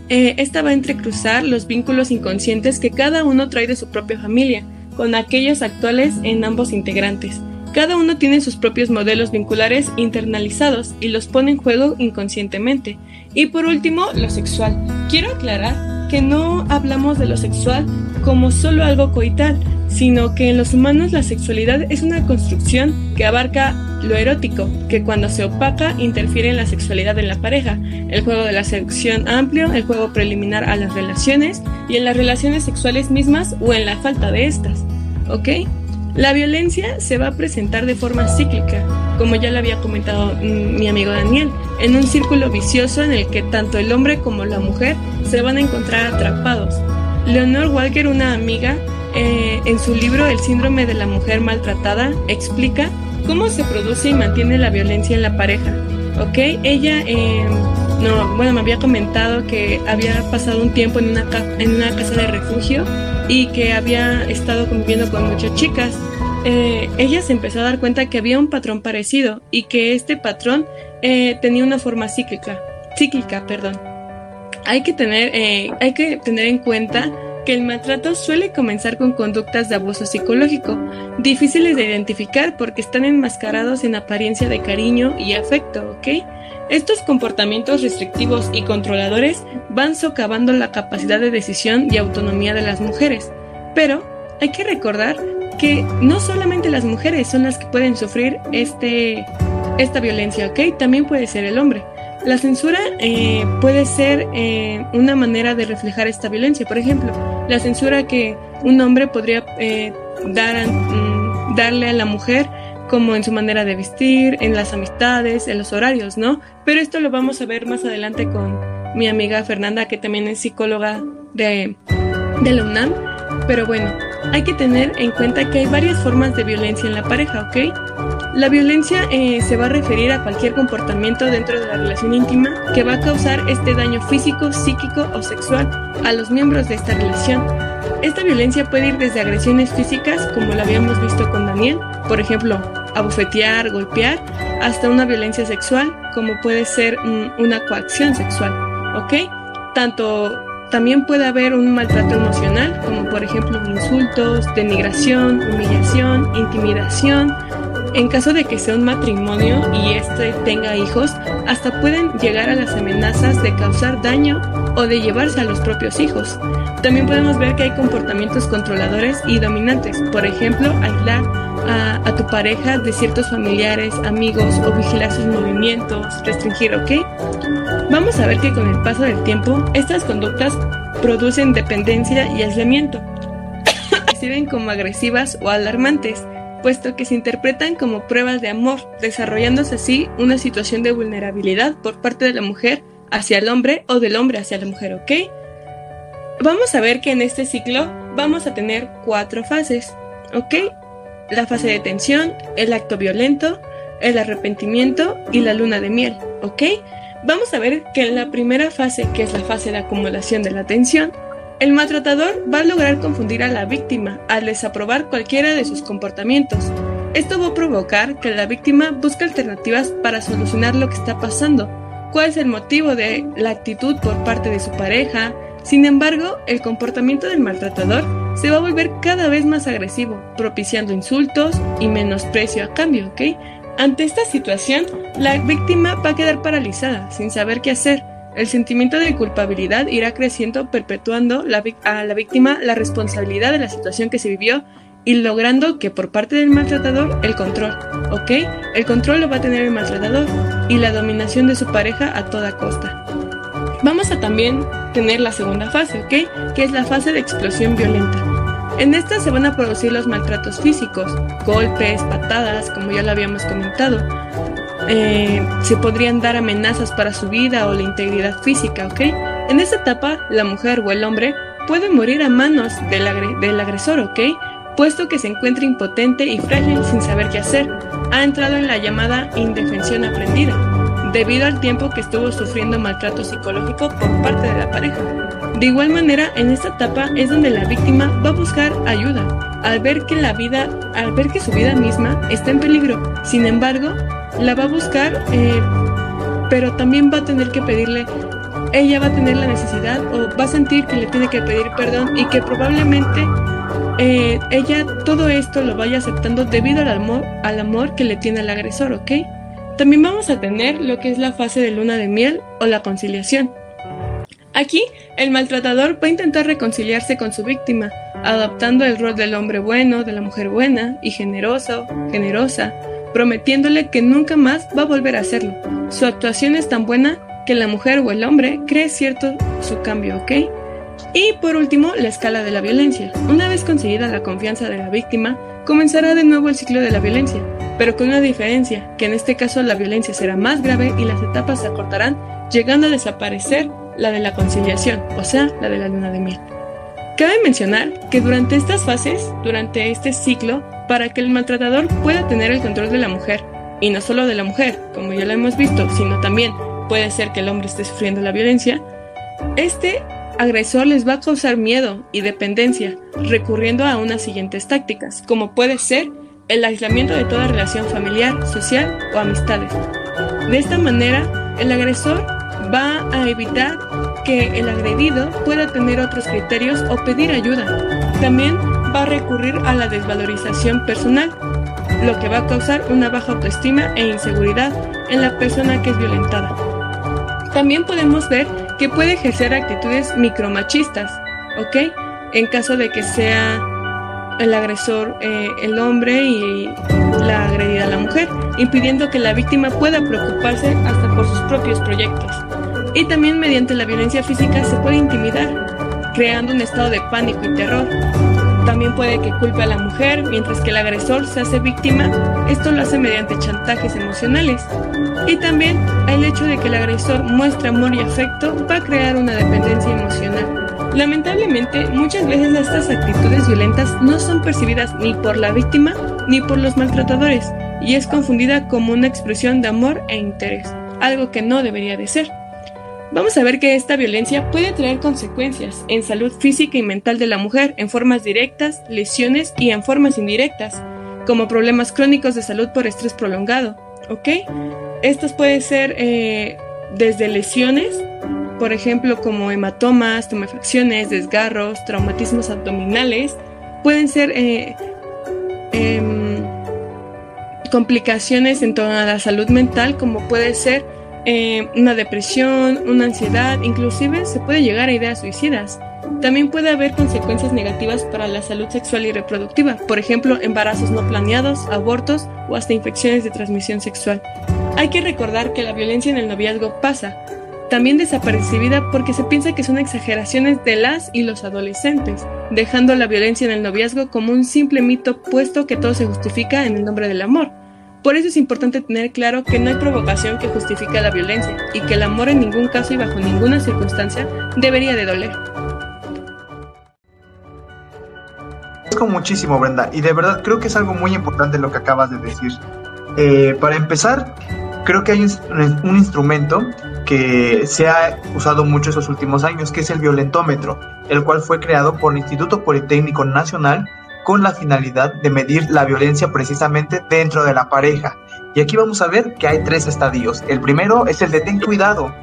eh, esta va a entrecruzar los vínculos inconscientes que cada uno trae de su propia familia, con aquellos actuales en ambos integrantes. Cada uno tiene sus propios modelos vinculares internalizados y los pone en juego inconscientemente. Y por último, lo sexual. Quiero aclarar que no hablamos de lo sexual como solo algo coital, sino que en los humanos la sexualidad es una construcción que abarca lo erótico, que cuando se opaca interfiere en la sexualidad de la pareja, el juego de la seducción amplio, el juego preliminar a las relaciones y en las relaciones sexuales mismas o en la falta de estas. ¿Ok? La violencia se va a presentar de forma cíclica, como ya lo había comentado mm, mi amigo Daniel, en un círculo vicioso en el que tanto el hombre como la mujer se van a encontrar atrapados. Leonor Walker, una amiga, eh, en su libro El síndrome de la mujer maltratada, explica cómo se produce y mantiene la violencia en la pareja. ¿Ok? Ella, eh, no, bueno, me había comentado que había pasado un tiempo en una, en una casa de refugio y que había estado conviviendo con muchas chicas. Eh, ella se empezó a dar cuenta que había un patrón parecido y que este patrón tenía una forma cíclica, cíclica, perdón. Hay que tener, hay que tener en cuenta que el maltrato suele comenzar con conductas de abuso psicológico, difíciles de identificar porque están enmascarados en apariencia de cariño y afecto, ¿ok? Estos comportamientos restrictivos y controladores van socavando la capacidad de decisión y autonomía de las mujeres, pero hay que recordar que no solamente las mujeres son las que pueden sufrir este, esta violencia, ¿ok? También puede ser el hombre. La censura eh, puede ser eh, una manera de reflejar esta violencia. Por ejemplo, la censura que un hombre podría eh, dar mm, darle a la mujer como en su manera de vestir, en las amistades, en los horarios, ¿no? Pero esto lo vamos a ver más adelante con mi amiga Fernanda, que también es psicóloga de, de la UNAM. Pero bueno, hay que tener en cuenta que hay varias formas de violencia en la pareja, ¿ok? La violencia eh, se va a referir a cualquier comportamiento dentro de la relación íntima que va a causar este daño físico, psíquico o sexual a los miembros de esta relación. Esta violencia puede ir desde agresiones físicas, como lo habíamos visto con Daniel, por ejemplo, abofetear, golpear, hasta una violencia sexual, como puede ser mm, una coacción sexual, ¿ok? Tanto también puede haber un maltrato emocional, como por ejemplo insultos, denigración, humillación, intimidación. En caso de que sea un matrimonio y éste tenga hijos, hasta pueden llegar a las amenazas de causar daño o de llevarse a los propios hijos. También podemos ver que hay comportamientos controladores y dominantes, por ejemplo, aislar a, a, tu pareja de ciertos familiares, amigos o vigilar sus movimientos, restringir, ¿ok? Vamos a ver que con el paso del tiempo, estas conductas producen dependencia y aislamiento. se ven como agresivas o alarmantes, puesto que se interpretan como pruebas de amor, desarrollándose así una situación de vulnerabilidad por parte de la mujer hacia el hombre o del hombre hacia la mujer, ¿ok? Vamos a ver que en este ciclo vamos a tener cuatro fases, ¿ok? La fase de tensión, el acto violento, el arrepentimiento y la luna de miel, ¿ok? Vamos a ver que en la primera fase, que es la fase de acumulación de la tensión, el maltratador va a lograr confundir a la víctima al desaprobar cualquiera de sus comportamientos. Esto va a provocar que la víctima busque alternativas para solucionar lo que está pasando, cuál es el motivo de la actitud por parte de su pareja. Sin embargo, el comportamiento del maltratador se va a volver cada vez más agresivo, propiciando insultos y menosprecio a cambio, ¿ok? Ante esta situación, la víctima va a quedar paralizada, sin saber qué hacer. El sentimiento de culpabilidad irá creciendo, perpetuando a la víctima la responsabilidad de la situación que se vivió y logrando que por parte del maltratador el control, ¿ok? El control lo va a tener el maltratador y la dominación de su pareja a toda costa. Vamos a también tener la segunda fase, ¿ok? Que es la fase de explosión violenta. En esta se van a producir los maltratos físicos, golpes, patadas, como ya lo habíamos comentado. Eh, se podrían dar amenazas para su vida o la integridad física, ¿ok? En esta etapa, la mujer o el hombre puede morir a manos del, del agresor, ¿ok? Puesto que se encuentra impotente y frágil sin saber qué hacer, ha entrado en la llamada indefensión aprendida, debido al tiempo que estuvo sufriendo maltrato psicológico por parte de la pareja. De igual manera, en esta etapa es donde la víctima va a buscar ayuda, al ver que la vida, al ver que su vida misma está en peligro. Sin embargo, la va a buscar, eh, pero también va a tener que pedirle ella va a tener la necesidad o va a sentir que le tiene que pedir perdón y que probablemente eh, ella todo esto lo vaya aceptando debido al amor, al amor que le tiene al agresor, ¿ok? También vamos a tener lo que es la fase de luna de miel o la conciliación. Aquí, el maltratador va a intentar reconciliarse con su víctima, adaptando el rol del hombre bueno, de la mujer buena y generoso, generosa, prometiéndole que nunca más va a volver a hacerlo. Su actuación es tan buena que la mujer o el hombre cree cierto su cambio, ¿ok? Y por último, la escala de la violencia. Una vez conseguida la confianza de la víctima, comenzará de nuevo el ciclo de la violencia, pero con una diferencia, que en este caso la violencia será más grave y las etapas se acortarán, llegando a desaparecer la de la conciliación, o sea, la de la luna de miel. Cabe mencionar que durante estas fases, durante este ciclo, para que el maltratador pueda tener el control de la mujer, y no solo de la mujer, como ya lo hemos visto, sino también puede ser que el hombre esté sufriendo la violencia, este agresor les va a causar miedo y dependencia, recurriendo a unas siguientes tácticas, como puede ser el aislamiento de toda relación familiar, social o amistades. De esta manera, el agresor va a evitar que el agredido pueda tener otros criterios o pedir ayuda. También va a recurrir a la desvalorización personal, lo que va a causar una baja autoestima e inseguridad en la persona que es violentada. También podemos ver que puede ejercer actitudes micromachistas, ¿ok? En caso de que sea el agresor eh, el hombre y la agredida la mujer, impidiendo que la víctima pueda preocuparse hasta por sus propios proyectos. Y también mediante la violencia física se puede intimidar, creando un estado de pánico y terror. También puede que culpe a la mujer, mientras que el agresor se hace víctima. Esto lo hace mediante chantajes emocionales. Y también el hecho de que el agresor muestre amor y afecto va a crear una dependencia emocional. Lamentablemente, muchas veces estas actitudes violentas no son percibidas ni por la víctima ni por los maltratadores, y es confundida como una expresión de amor e interés, algo que no debería de ser. Vamos a ver que esta violencia puede traer consecuencias en salud física y mental de la mujer en formas directas, lesiones y en formas indirectas, como problemas crónicos de salud por estrés prolongado. ¿Ok? Estos pueden ser eh, desde lesiones, por ejemplo, como hematomas, tumefacciones, desgarros, traumatismos abdominales, pueden ser eh, em, complicaciones en torno a la salud mental, como puede ser eh, una depresión, una ansiedad, inclusive se puede llegar a ideas suicidas. También puede haber consecuencias negativas para la salud sexual y reproductiva, por ejemplo, embarazos no planeados, abortos o hasta infecciones de transmisión sexual. Hay que recordar que la violencia en el noviazgo pasa, también desapercibida porque se piensa que son exageraciones de las y los adolescentes, dejando la violencia en el noviazgo como un simple mito puesto que todo se justifica en el nombre del amor. Por eso es importante tener claro que no hay provocación que justifique la violencia y que el amor en ningún caso y bajo ninguna circunstancia debería de doler. Agradezco muchísimo, Brenda, y de verdad creo que es algo muy importante lo que acabas de decir. Eh, para empezar, creo que hay un, un, instrumento que se ha usado mucho estos últimos años, que es el violentómetro, el cual fue creado por el Instituto Politécnico Nacional con la finalidad de medir la violencia precisamente dentro de la pareja. Y aquí vamos a ver que hay tres estadios. El primero es el de ten cuidado,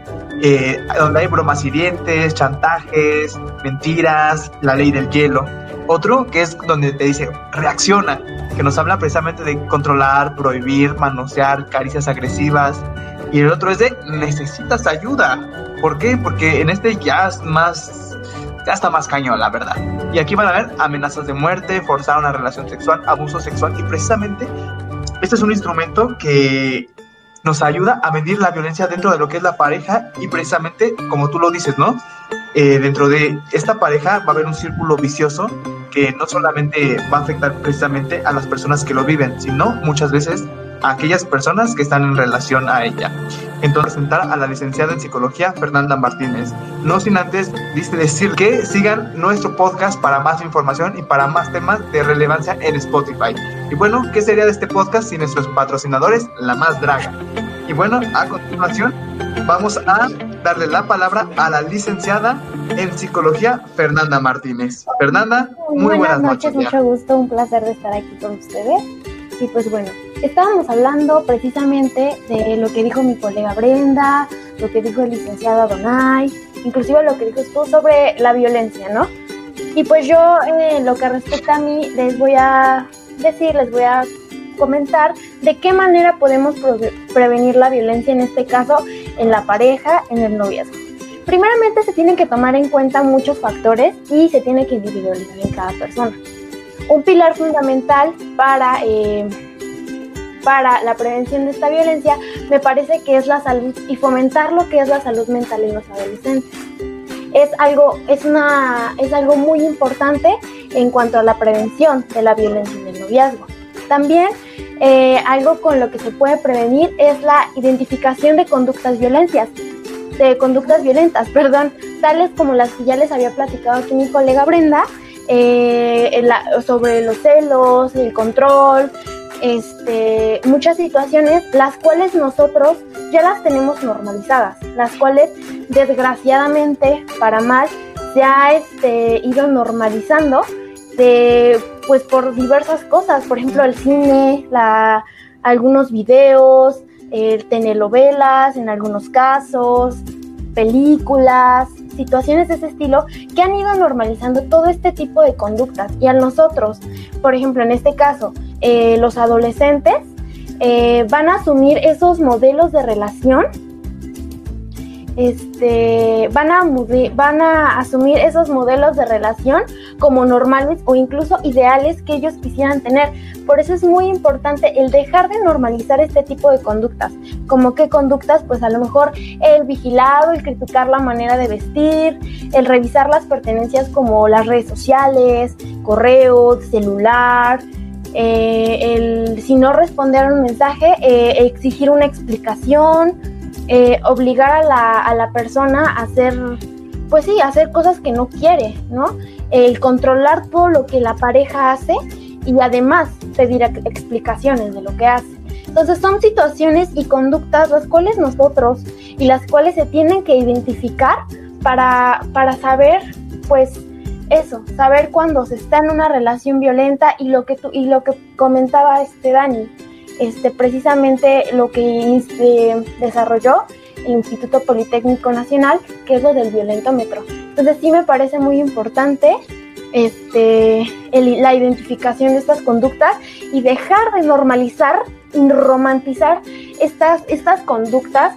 eh, donde hay bromas hirientes, chantajes, mentiras, la ley del hielo. Otro que es donde te dice reacciona, que nos habla precisamente de controlar, prohibir, manosear, caricias agresivas. Y el otro es de necesitas ayuda. ¿Por qué? Porque en este ya más ya está más cañón, la verdad. Y aquí van a ver amenazas de muerte, forzar una relación sexual, abuso sexual y precisamente este es un instrumento que nos ayuda a medir la violencia dentro de lo que es la pareja y precisamente, como tú lo dices, ¿no? Eh, dentro de esta pareja va a haber un círculo vicioso que no solamente va a afectar precisamente a las personas que lo viven, sino muchas veces a aquellas personas que están en relación a ella. Entonces, presentar a la licenciada en psicología Fernanda Martínez. No sin antes decir que sigan nuestro podcast para más información y para más temas de relevancia en Spotify. Y bueno, ¿qué sería de este podcast sin nuestros patrocinadores, La Más Draga? Y bueno, a continuación vamos a darle la palabra a la licenciada en psicología Fernanda Martínez. Fernanda, muy, buenas, noches. mucho gusto, un placer de estar aquí con ustedes. Y pues bueno, estábamos hablando precisamente de lo que dijo mi colega Brenda, lo que dijo el licenciado Adonai, inclusive lo que dijo tú sobre la violencia, ¿no? Y pues yo, en lo que respecta a mí, les voy a decir, les voy a comentar de qué manera podemos prevenir la violencia, en este caso en la pareja, en el noviazgo. Primeramente se tienen que tomar en cuenta muchos factores y se tiene que individualizar en cada persona. Un pilar fundamental para, eh, para la prevención de esta violencia me parece que es la salud y fomentar lo que es la salud mental en los adolescentes. Es algo, es una, es algo muy importante en cuanto a la prevención de la violencia en el noviazgo. También eh, algo con lo que se puede prevenir es la identificación de conductas violencias, de conductas violentas, perdón, tales como las que ya les había platicado aquí mi colega Brenda, eh, sobre los celos, el control, este, muchas situaciones las cuales nosotros ya las tenemos normalizadas, las cuales desgraciadamente para mal se ha este, ido normalizando de pues por diversas cosas, por ejemplo el cine, la, algunos videos, eh, telenovelas en algunos casos, películas, situaciones de ese estilo que han ido normalizando todo este tipo de conductas. Y a nosotros, por ejemplo, en este caso, eh, los adolescentes eh, van a asumir esos modelos de relación este, van, a, van a asumir esos modelos de relación como normales o incluso ideales que ellos quisieran tener. Por eso es muy importante el dejar de normalizar este tipo de conductas. Como qué conductas, pues a lo mejor el vigilado, el criticar la manera de vestir, el revisar las pertenencias como las redes sociales, correo, celular, eh, el si no responder un mensaje, eh, exigir una explicación eh, obligar a la, a la persona a hacer, pues sí, hacer cosas que no quiere, ¿no? El controlar todo lo que la pareja hace y además pedir explicaciones de lo que hace. Entonces son situaciones y conductas las cuales nosotros y las cuales se tienen que identificar para, para saber, pues, eso, saber cuando se está en una relación violenta y lo que, tú, y lo que comentaba este Dani, este, precisamente lo que este, desarrolló el Instituto Politécnico Nacional, que es lo del violentómetro. Entonces sí me parece muy importante este, la identificación de estas conductas y dejar de normalizar y romantizar estas, estas conductas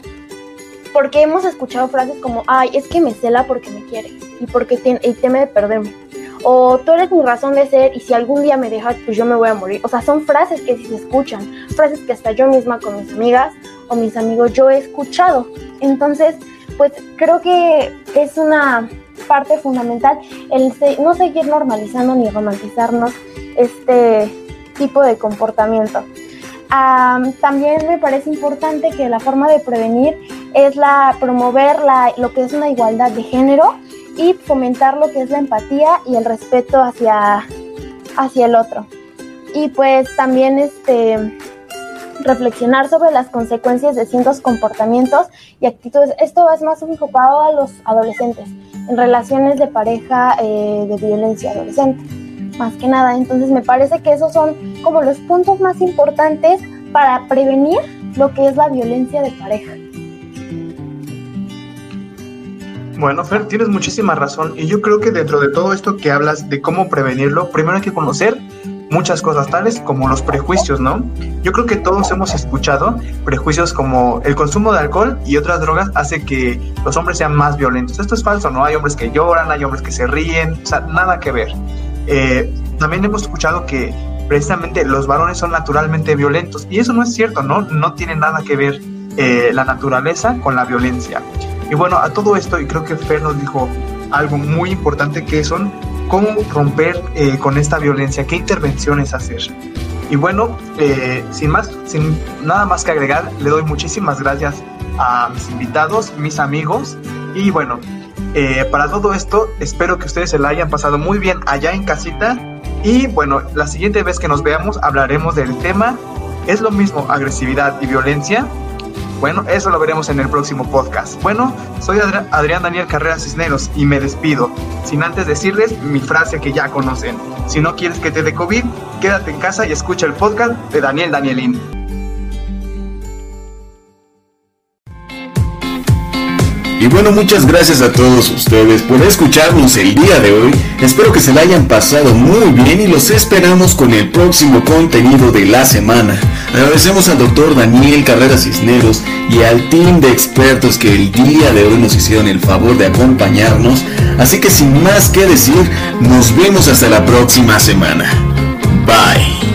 porque hemos escuchado frases como, ay, es que me cela porque me quiere y porque tiene, y teme de perderme o tú eres mi razón de ser y si algún día me dejas, pues yo me voy a morir. O sea, son frases que si se escuchan, frases que hasta yo misma con mis amigas o mis amigos yo he escuchado. Entonces, pues creo que es una parte fundamental el no seguir normalizando ni romantizarnos este tipo de comportamiento. también me parece importante que la forma de prevenir es la promover la, lo que es una igualdad de género y fomentar lo que es la empatía y el respeto hacia, hacia el otro. Y pues también este, reflexionar sobre las consecuencias de ciertos comportamientos y actitudes. Esto es más enfocado a los adolescentes, en relaciones de pareja eh, de violencia adolescente, más que nada. Entonces me parece que esos son como los puntos más importantes para prevenir lo que es la violencia de pareja. Bueno, Fer, tienes muchísima razón y yo creo que dentro de todo esto que hablas de cómo prevenirlo, primero hay que conocer muchas cosas tales como los prejuicios, ¿no? Yo creo que todos hemos escuchado prejuicios como el consumo de alcohol y otras drogas hace que los hombres sean más violentos. Esto es falso, ¿no? Hay hombres que lloran, hay hombres que se ríen, o sea, nada que ver. Eh, también hemos escuchado que precisamente los varones son naturalmente violentos y eso no es cierto, ¿no? No tiene nada que ver eh, la naturaleza con la violencia. Y bueno, a todo esto, y creo que Fer nos dijo algo muy importante que son cómo romper eh, con esta violencia, qué intervenciones hacer. Y bueno, eh, sin más, sin nada más que agregar, le doy muchísimas gracias a mis invitados, mis amigos. Y bueno, eh, para todo esto, espero que ustedes se la hayan pasado muy bien allá en casita. Y bueno, la siguiente vez que nos veamos hablaremos del tema. Es lo mismo agresividad y violencia, bueno, eso lo veremos en el próximo podcast. Bueno, soy Adrián Daniel Carrera Cisneros y me despido, sin antes decirles mi frase que ya conocen. Si no quieres que te dé COVID, quédate en casa y escucha el podcast de Daniel Danielín. Y bueno, muchas gracias a todos ustedes por escucharnos el día de hoy. Espero que se la hayan pasado muy bien y los esperamos con el próximo contenido de la semana. Agradecemos al doctor Daniel Carreras Cisneros y al team de expertos que el día de hoy nos hicieron el favor de acompañarnos. Así que sin más que decir, nos vemos hasta la próxima semana. Bye.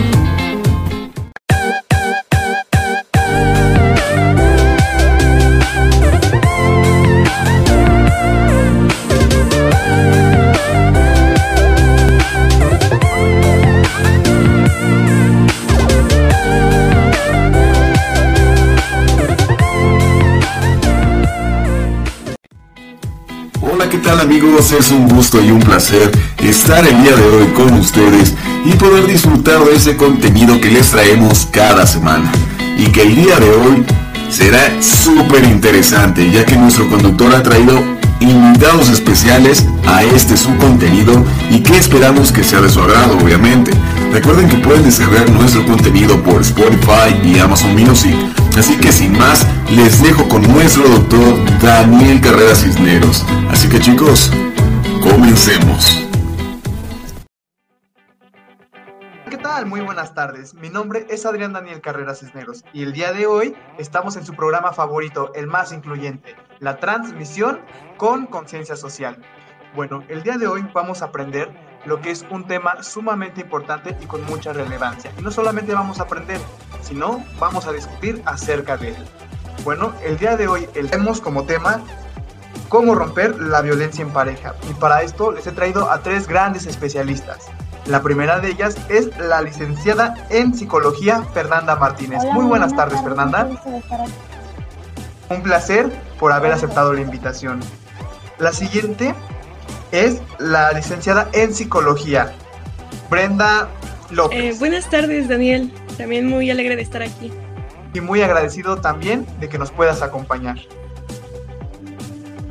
Amigos? Es un gusto y un placer estar el día de hoy con ustedes y poder disfrutar de ese contenido que les traemos cada semana. Y que el día de hoy será súper interesante ya que nuestro conductor ha traído invitados especiales a este su contenido y que esperamos que sea de su agrado obviamente. Recuerden que pueden descargar nuestro contenido por Spotify y Amazon Music. Así que sin más, les dejo con nuestro doctor Daniel Carrera Cisneros. Así que chicos, comencemos. ¿Qué tal? Muy buenas tardes. Mi nombre es Adrián Daniel Carrera Cisneros y el día de hoy estamos en su programa favorito, el más incluyente, la transmisión con conciencia social. Bueno, el día de hoy vamos a aprender lo que es un tema sumamente importante y con mucha relevancia. Y no solamente vamos a aprender, sino vamos a discutir acerca de él. Bueno, el día de hoy el tenemos como tema cómo romper la violencia en pareja. Y para esto les he traído a tres grandes especialistas. La primera de ellas es la licenciada en psicología Fernanda Martínez. Muy buenas tardes, Fernanda. Un placer por haber aceptado la invitación. La siguiente es la licenciada en psicología, Brenda López. Eh, buenas tardes, Daniel. También muy alegre de estar aquí. Y muy agradecido también de que nos puedas acompañar.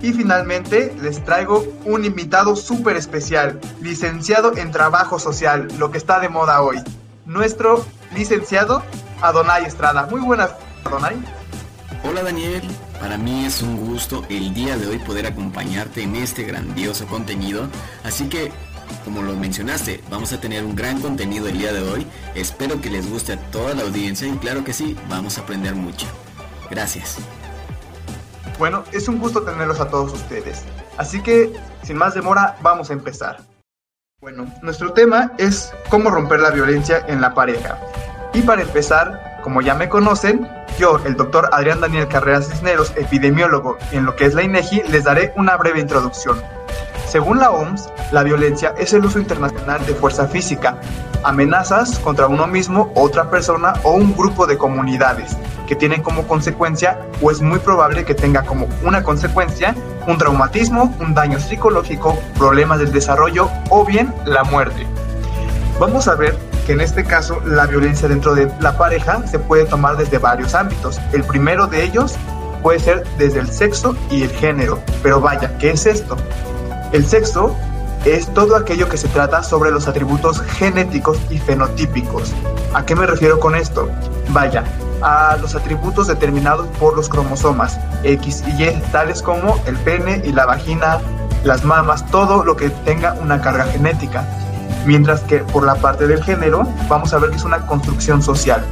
Y finalmente les traigo un invitado súper especial, licenciado en trabajo social, lo que está de moda hoy. Nuestro licenciado Adonai Estrada. Muy buenas, Adonai. Hola Daniel, para mí es un gusto el día de hoy poder acompañarte en este grandioso contenido, así que como lo mencionaste, vamos a tener un gran contenido el día de hoy, espero que les guste a toda la audiencia y claro que sí, vamos a aprender mucho. Gracias. Bueno, es un gusto tenerlos a todos ustedes, así que sin más demora vamos a empezar. Bueno, nuestro tema es cómo romper la violencia en la pareja. Y para empezar, como ya me conocen, el doctor Adrián Daniel Carreras Cisneros, epidemiólogo en lo que es la INEGI, les daré una breve introducción. Según la OMS, la violencia es el uso internacional de fuerza física, amenazas contra uno mismo, otra persona o un grupo de comunidades, que tienen como consecuencia o es muy probable que tenga como una consecuencia un traumatismo, un daño psicológico, problemas del desarrollo o bien la muerte. Vamos a ver que en este caso la violencia dentro de la pareja se puede tomar desde varios ámbitos. El primero de ellos puede ser desde el sexo y el género. Pero vaya, ¿qué es esto? El sexo es todo aquello que se trata sobre los atributos genéticos y fenotípicos. ¿A qué me refiero con esto? Vaya, a los atributos determinados por los cromosomas X y Y, tales como el pene y la vagina, las mamas, todo lo que tenga una carga genética mientras que por la parte del género vamos a ver que es una construcción social.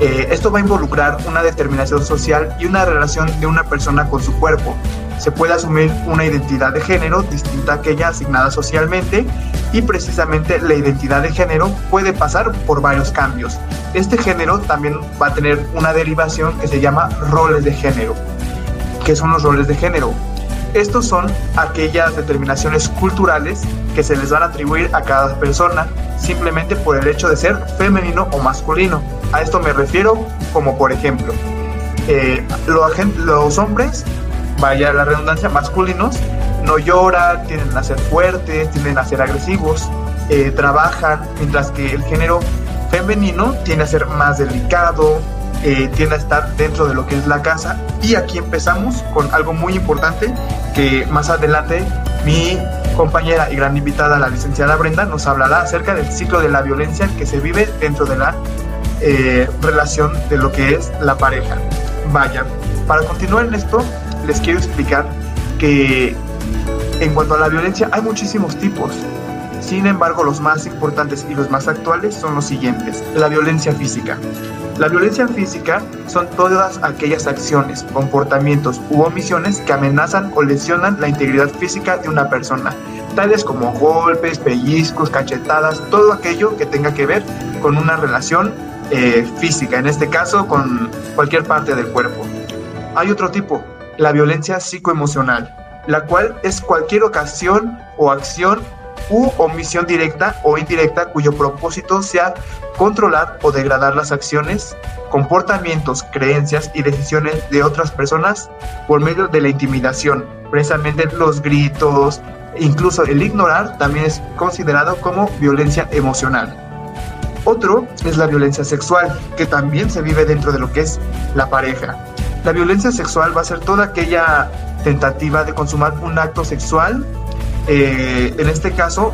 Eh, esto va a involucrar una determinación social y una relación de una persona con su cuerpo. Se puede asumir una identidad de género distinta a aquella asignada socialmente y precisamente la identidad de género puede pasar por varios cambios. Este género también va a tener una derivación que se llama roles de género. ¿Qué son los roles de género? Estos son aquellas determinaciones culturales que se les van a atribuir a cada persona simplemente por el hecho de ser femenino o masculino. A esto me refiero como por ejemplo, eh, los hombres, vaya la redundancia, masculinos, no lloran, tienden a ser fuertes, tienden a ser agresivos, eh, trabajan, mientras que el género femenino tiende a ser más delicado, eh, tiende a estar dentro de lo que es la casa. Y aquí empezamos con algo muy importante que más adelante mi compañera y gran invitada, la licenciada Brenda, nos hablará acerca del ciclo de la violencia que se vive dentro de la eh, relación de lo que es la pareja. Vaya, para continuar en esto, les quiero explicar que en cuanto a la violencia hay muchísimos tipos. Sin embargo, los más importantes y los más actuales son los siguientes. La violencia física. La violencia física son todas aquellas acciones, comportamientos u omisiones que amenazan o lesionan la integridad física de una persona, tales como golpes, pellizcos, cachetadas, todo aquello que tenga que ver con una relación eh, física, en este caso con cualquier parte del cuerpo. Hay otro tipo, la violencia psicoemocional, la cual es cualquier ocasión o acción u omisión directa o indirecta cuyo propósito sea controlar o degradar las acciones, comportamientos, creencias y decisiones de otras personas por medio de la intimidación. Precisamente los gritos, incluso el ignorar también es considerado como violencia emocional. Otro es la violencia sexual, que también se vive dentro de lo que es la pareja. La violencia sexual va a ser toda aquella tentativa de consumar un acto sexual eh, en este caso,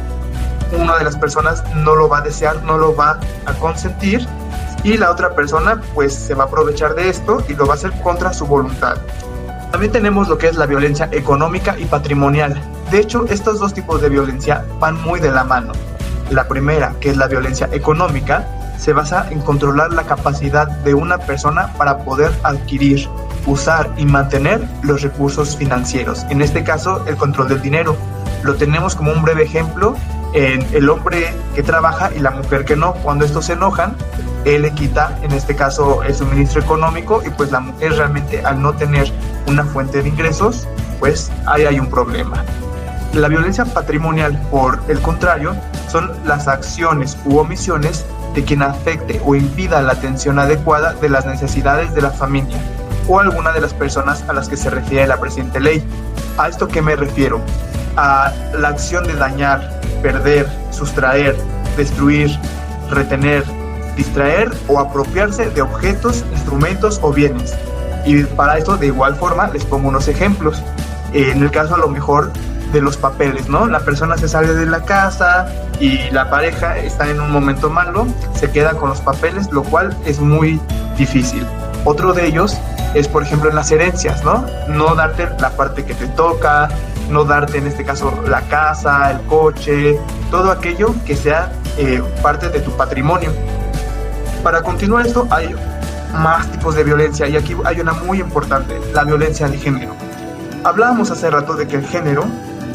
una de las personas no lo va a desear, no lo va a consentir y la otra persona pues se va a aprovechar de esto y lo va a hacer contra su voluntad. También tenemos lo que es la violencia económica y patrimonial. De hecho, estos dos tipos de violencia van muy de la mano. La primera, que es la violencia económica, se basa en controlar la capacidad de una persona para poder adquirir, usar y mantener los recursos financieros. En este caso, el control del dinero lo tenemos como un breve ejemplo en el hombre que trabaja y la mujer que no. Cuando estos se enojan, él le quita, en este caso, el suministro económico y pues la mujer realmente al no tener una fuente de ingresos, pues ahí hay un problema. La violencia patrimonial, por el contrario, son las acciones u omisiones de quien afecte o impida la atención adecuada de las necesidades de la familia o alguna de las personas a las que se refiere la presente ley. ¿A esto qué me refiero? A la acción de dañar, perder, sustraer, destruir, retener, distraer o apropiarse de objetos, instrumentos o bienes. Y para esto de igual forma les pongo unos ejemplos. En el caso a lo mejor de los papeles, ¿no? La persona se sale de la casa y la pareja está en un momento malo, se queda con los papeles, lo cual es muy difícil. Otro de ellos es, por ejemplo, en las herencias, ¿no? No darte la parte que te toca, no darte en este caso la casa, el coche, todo aquello que sea eh, parte de tu patrimonio. Para continuar esto hay más tipos de violencia y aquí hay una muy importante, la violencia de género. Hablábamos hace rato de que el género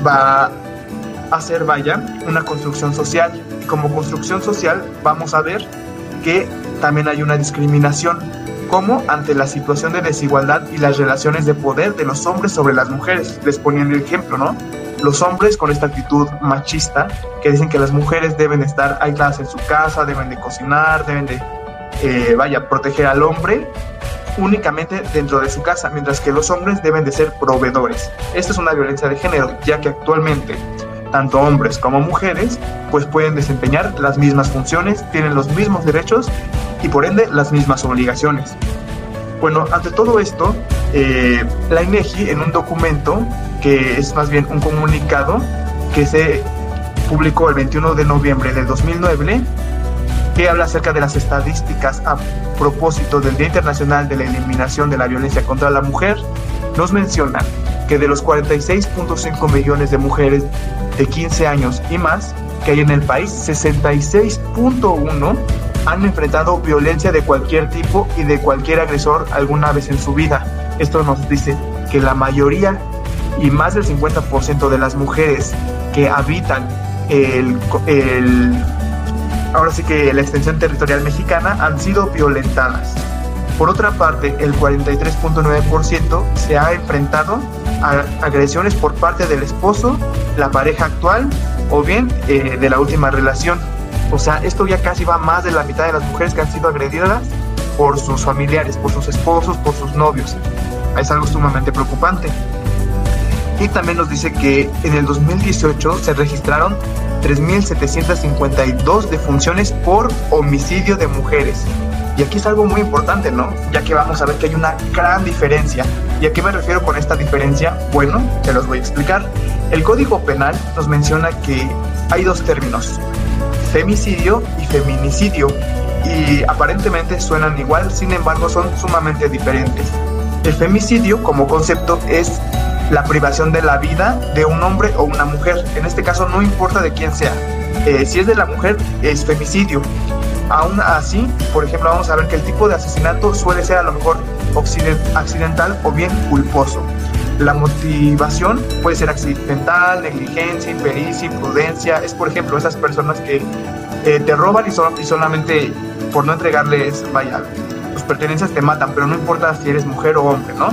va a ser, vaya, una construcción social y como construcción social vamos a ver que también hay una discriminación como ante la situación de desigualdad y las relaciones de poder de los hombres sobre las mujeres. Les ponían el ejemplo, ¿no? Los hombres con esta actitud machista que dicen que las mujeres deben estar aisladas en su casa, deben de cocinar, deben de, eh, vaya, proteger al hombre únicamente dentro de su casa, mientras que los hombres deben de ser proveedores. Esta es una violencia de género, ya que actualmente tanto hombres como mujeres pues pueden desempeñar las mismas funciones, tienen los mismos derechos y por ende las mismas obligaciones. Bueno, ante todo esto, eh, la INEGI en un documento que es más bien un comunicado que se publicó el 21 de noviembre de 2009, que habla acerca de las estadísticas a propósito del Día Internacional de la Eliminación de la Violencia contra la Mujer, nos menciona que de los 46.5 millones de mujeres de 15 años y más, que hay en el país, 66.1 han enfrentado violencia de cualquier tipo y de cualquier agresor alguna vez en su vida. Esto nos dice que la mayoría y más del 50% de las mujeres que habitan el, ahora sí que la extensión territorial mexicana han sido violentadas. Por otra parte, el 43.9% se ha enfrentado agresiones por parte del esposo, la pareja actual o bien eh, de la última relación. O sea, esto ya casi va más de la mitad de las mujeres que han sido agredidas por sus familiares, por sus esposos, por sus novios. Es algo sumamente preocupante. Y también nos dice que en el 2018 se registraron 3.752 defunciones por homicidio de mujeres. Y aquí es algo muy importante, ¿no? Ya que vamos a ver que hay una gran diferencia. ¿Y a qué me refiero con esta diferencia? Bueno, te los voy a explicar. El Código Penal nos menciona que hay dos términos, femicidio y feminicidio, y aparentemente suenan igual, sin embargo son sumamente diferentes. El femicidio como concepto es la privación de la vida de un hombre o una mujer. En este caso no importa de quién sea. Eh, si es de la mujer, es femicidio. Aún así, por ejemplo, vamos a ver que el tipo de asesinato suele ser a lo mejor accidental o bien culposo. La motivación puede ser accidental, negligencia, impericia, imprudencia. Es, por ejemplo, esas personas que eh, te roban y, solamente por no entregarles, vaya, tus pertenencias te matan, pero no importa si eres mujer o hombre, ¿no?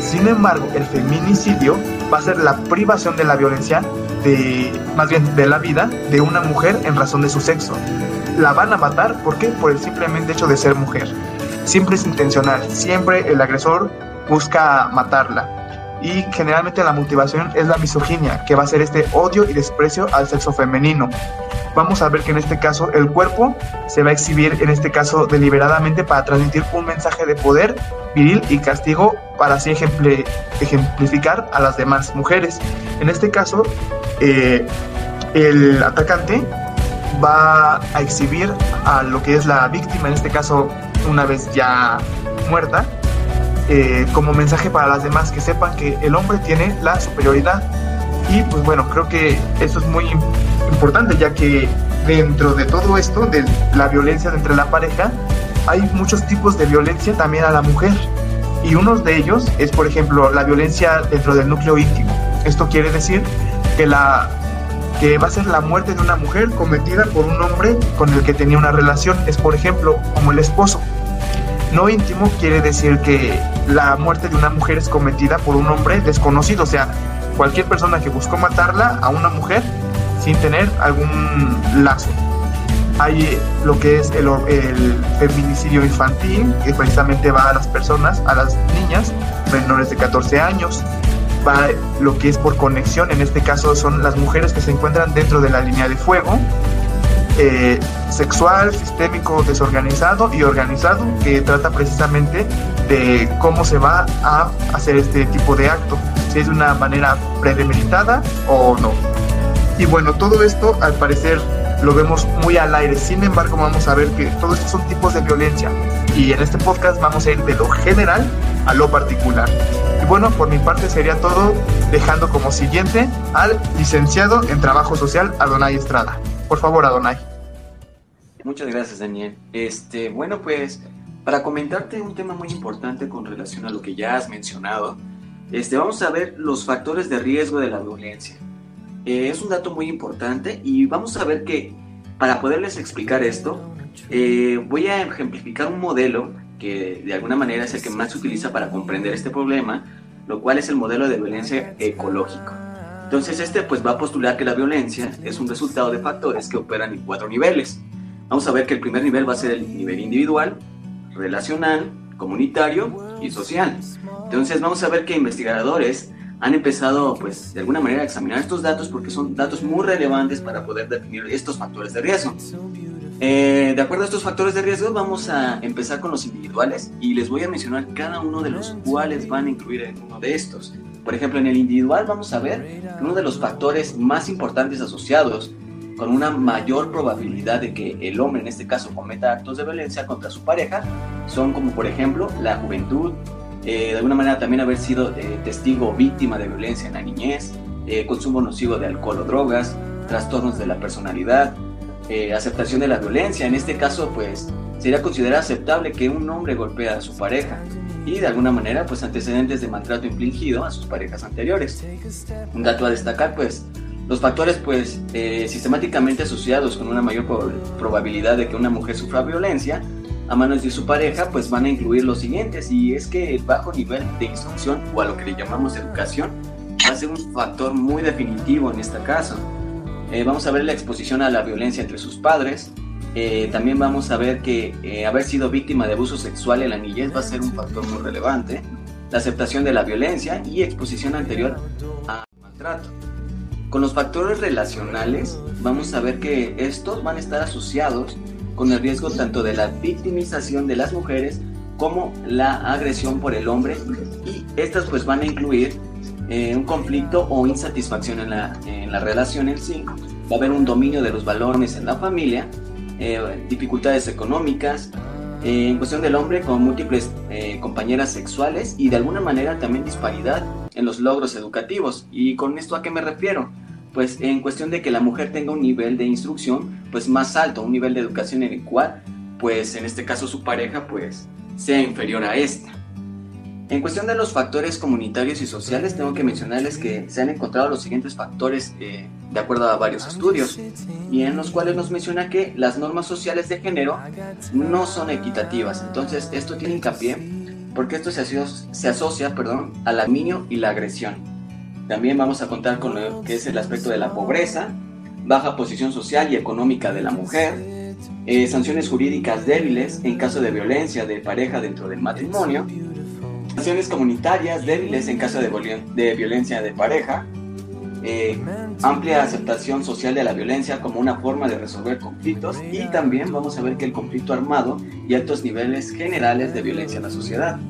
Sin embargo, el feminicidio va a ser la privación de la violencia, de, más bien de la vida, de una mujer en razón de su sexo. La van a matar, ¿por qué? Por el simplemente hecho de ser mujer. Siempre es intencional, siempre el agresor busca matarla y generalmente la motivación es la misoginia, que va a ser este odio y desprecio al sexo femenino. Vamos a ver que en este caso el cuerpo se va a exhibir, en este caso deliberadamente, para transmitir un mensaje de poder viril y castigo para así ejemplificar a las demás mujeres. En este caso, eh, el atacante va a exhibir a lo que es la víctima, en este caso una vez ya muerta, eh, como mensaje para las demás que sepan que el hombre tiene la superioridad. Y pues bueno, creo que eso es muy importante ya que dentro de todo esto, de la violencia entre la pareja, hay muchos tipos de violencia también a la mujer. Y uno de ellos es, por ejemplo, la violencia dentro del núcleo íntimo. Esto quiere decir que la que va a ser la muerte de una mujer cometida por un hombre con el que tenía una relación. Es, por ejemplo, como el esposo. No íntimo quiere decir que la muerte de una mujer es cometida por un hombre desconocido, o sea, cualquier persona que buscó matarla a una mujer sin tener algún lazo. Hay lo que es el, feminicidio infantil, que precisamente va a las personas, a las niñas menores de 14 años. Va lo que es por conexión, en este caso son las mujeres que se encuentran dentro de la línea de fuego eh, sexual, sistémico, desorganizado y organizado, que trata precisamente de cómo se va a hacer este tipo de acto, si es de una manera premeditada o no. Y bueno, todo esto al parecer lo vemos muy al aire, sin embargo vamos a ver que todos estos son tipos de violencia. Y en este podcast vamos a ir de lo general a lo particular. Y bueno, por mi parte sería todo, dejando como siguiente al licenciado en Trabajo Social, Adonai Estrada. Por favor, Adonai. Muchas gracias, Daniel. Este, bueno, pues para comentarte un tema muy importante con relación a lo que ya has mencionado, este, vamos a ver los factores de riesgo de la violencia. Eh, es un dato muy importante y vamos a ver que para poderles explicar esto, eh, voy a ejemplificar un modelo que de alguna manera es el que más se utiliza para comprender este problema, lo cual es el modelo de violencia ecológico. Entonces este pues va a postular que la violencia es un resultado de factores que operan en cuatro niveles. Vamos a ver que el primer nivel va a ser el nivel individual, relacional, comunitario y social. Entonces vamos a ver que investigadores han empezado pues de alguna manera a examinar estos datos porque son datos muy relevantes para poder definir estos factores de riesgo. Eh, de acuerdo a estos factores de riesgo vamos a empezar con los individuales y les voy a mencionar cada uno de los cuales van a incluir en uno de estos. Por ejemplo, en el individual vamos a ver que uno de los factores más importantes asociados con una mayor probabilidad de que el hombre en este caso cometa actos de violencia contra su pareja son como por ejemplo la juventud, eh, de alguna manera también haber sido eh, testigo o víctima de violencia en la niñez, consumo nocivo de alcohol o drogas, trastornos de la personalidad, eh, aceptación de la violencia. En este caso, pues sería considerado aceptable que un hombre golpee a su pareja y de alguna manera pues antecedentes de maltrato infligido a sus parejas anteriores. Un dato a destacar pues los factores pues eh, sistemáticamente asociados con una mayor probabilidad de que una mujer sufra violencia a manos de su pareja pues van a incluir los siguientes y es que el bajo nivel de instrucción o a lo que le llamamos educación va a ser un factor muy definitivo en este caso. Eh, vamos a ver la exposición a la violencia entre sus padres, eh, también vamos a ver que eh, haber sido víctima de abuso sexual en la niñez va a ser un factor muy relevante. La aceptación de la violencia y exposición anterior a maltrato. Con los factores relacionales vamos a ver que estos van a estar asociados con el riesgo tanto de la victimización de las mujeres como la agresión por el hombre y estas pues van a incluir eh, un conflicto o insatisfacción en la, en la relación en sí. Va a haber un dominio de los valores en la familia eh, dificultades económicas, eh, en cuestión del hombre con múltiples eh, compañeras sexuales y de alguna manera también disparidad en los logros educativos. ¿Y con esto a qué me refiero? Pues en cuestión de que la mujer tenga un nivel de instrucción pues más alto, un nivel de educación en el cual pues en este caso su pareja pues sea inferior a esta. En cuestión de los factores comunitarios y sociales, tengo que mencionarles que se han encontrado los siguientes factores eh, de acuerdo a varios estudios, y en los cuales nos menciona que las normas sociales de género no son equitativas. Entonces, esto tiene hincapié porque esto se asocia, perdón, al aminio y la agresión. También vamos a contar con lo que es el aspecto de la pobreza, baja posición social y económica de la mujer, eh, sanciones jurídicas débiles en caso de violencia de pareja dentro del matrimonio, Acciones comunitarias débiles en caso de, violencia de pareja, eh, amplia aceptación social de la violencia como una forma de resolver conflictos y también vamos a ver que el conflicto armado y altos niveles generales de violencia en la sociedad.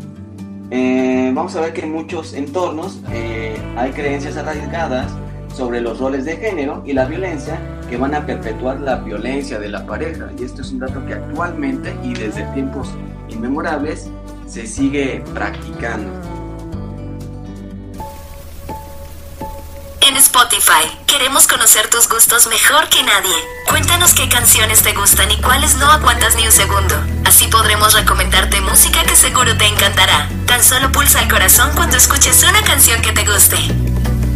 Eh, vamos a ver que en muchos entornos eh, hay creencias arraigadas sobre los roles de género y la violencia que van a perpetuar la violencia de la pareja. Y esto es un dato que actualmente y desde tiempos inmemorables se sigue practicando. En Spotify, queremos conocer tus gustos mejor que nadie. Cuéntanos qué canciones te gustan y cuáles no aguantas ni un segundo. Así podremos recomendarte música que seguro te encantará. Tan solo pulsa el corazón cuando escuches una canción que te guste.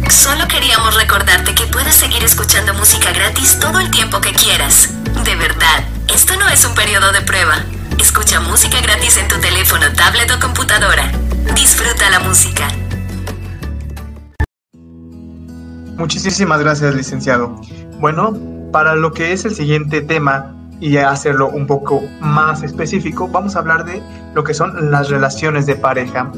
Solo queríamos recordarte que puedes seguir escuchando música gratis todo el tiempo que quieras. De verdad, esto no es un periodo de prueba. Escucha música gratis en tu teléfono, tablet o computadora. Disfruta la música. Muchísimas gracias, licenciado. Bueno, para lo que es el siguiente tema y hacerlo un poco más específico, vamos a hablar de lo que son las relaciones de pareja.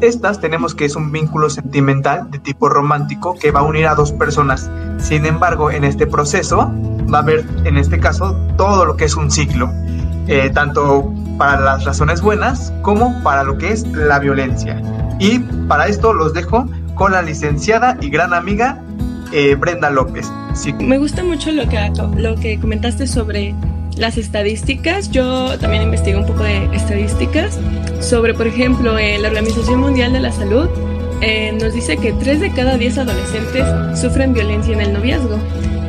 Estas tenemos que es un vínculo sentimental de tipo romántico que va a unir a dos personas. Sin embargo, en este proceso va a haber, en este caso, todo lo que es un ciclo. Eh, tanto para las razones buenas como para lo que es la violencia. Y para esto los dejo con la licenciada y gran amiga eh, Brenda López. Me gusta mucho lo que, lo que comentaste sobre las estadísticas. Yo también investigué un poco de estadísticas sobre, por ejemplo, eh, la Organización Mundial de la Salud nos dice que 3 de cada 10 adolescentes sufren violencia en el noviazgo.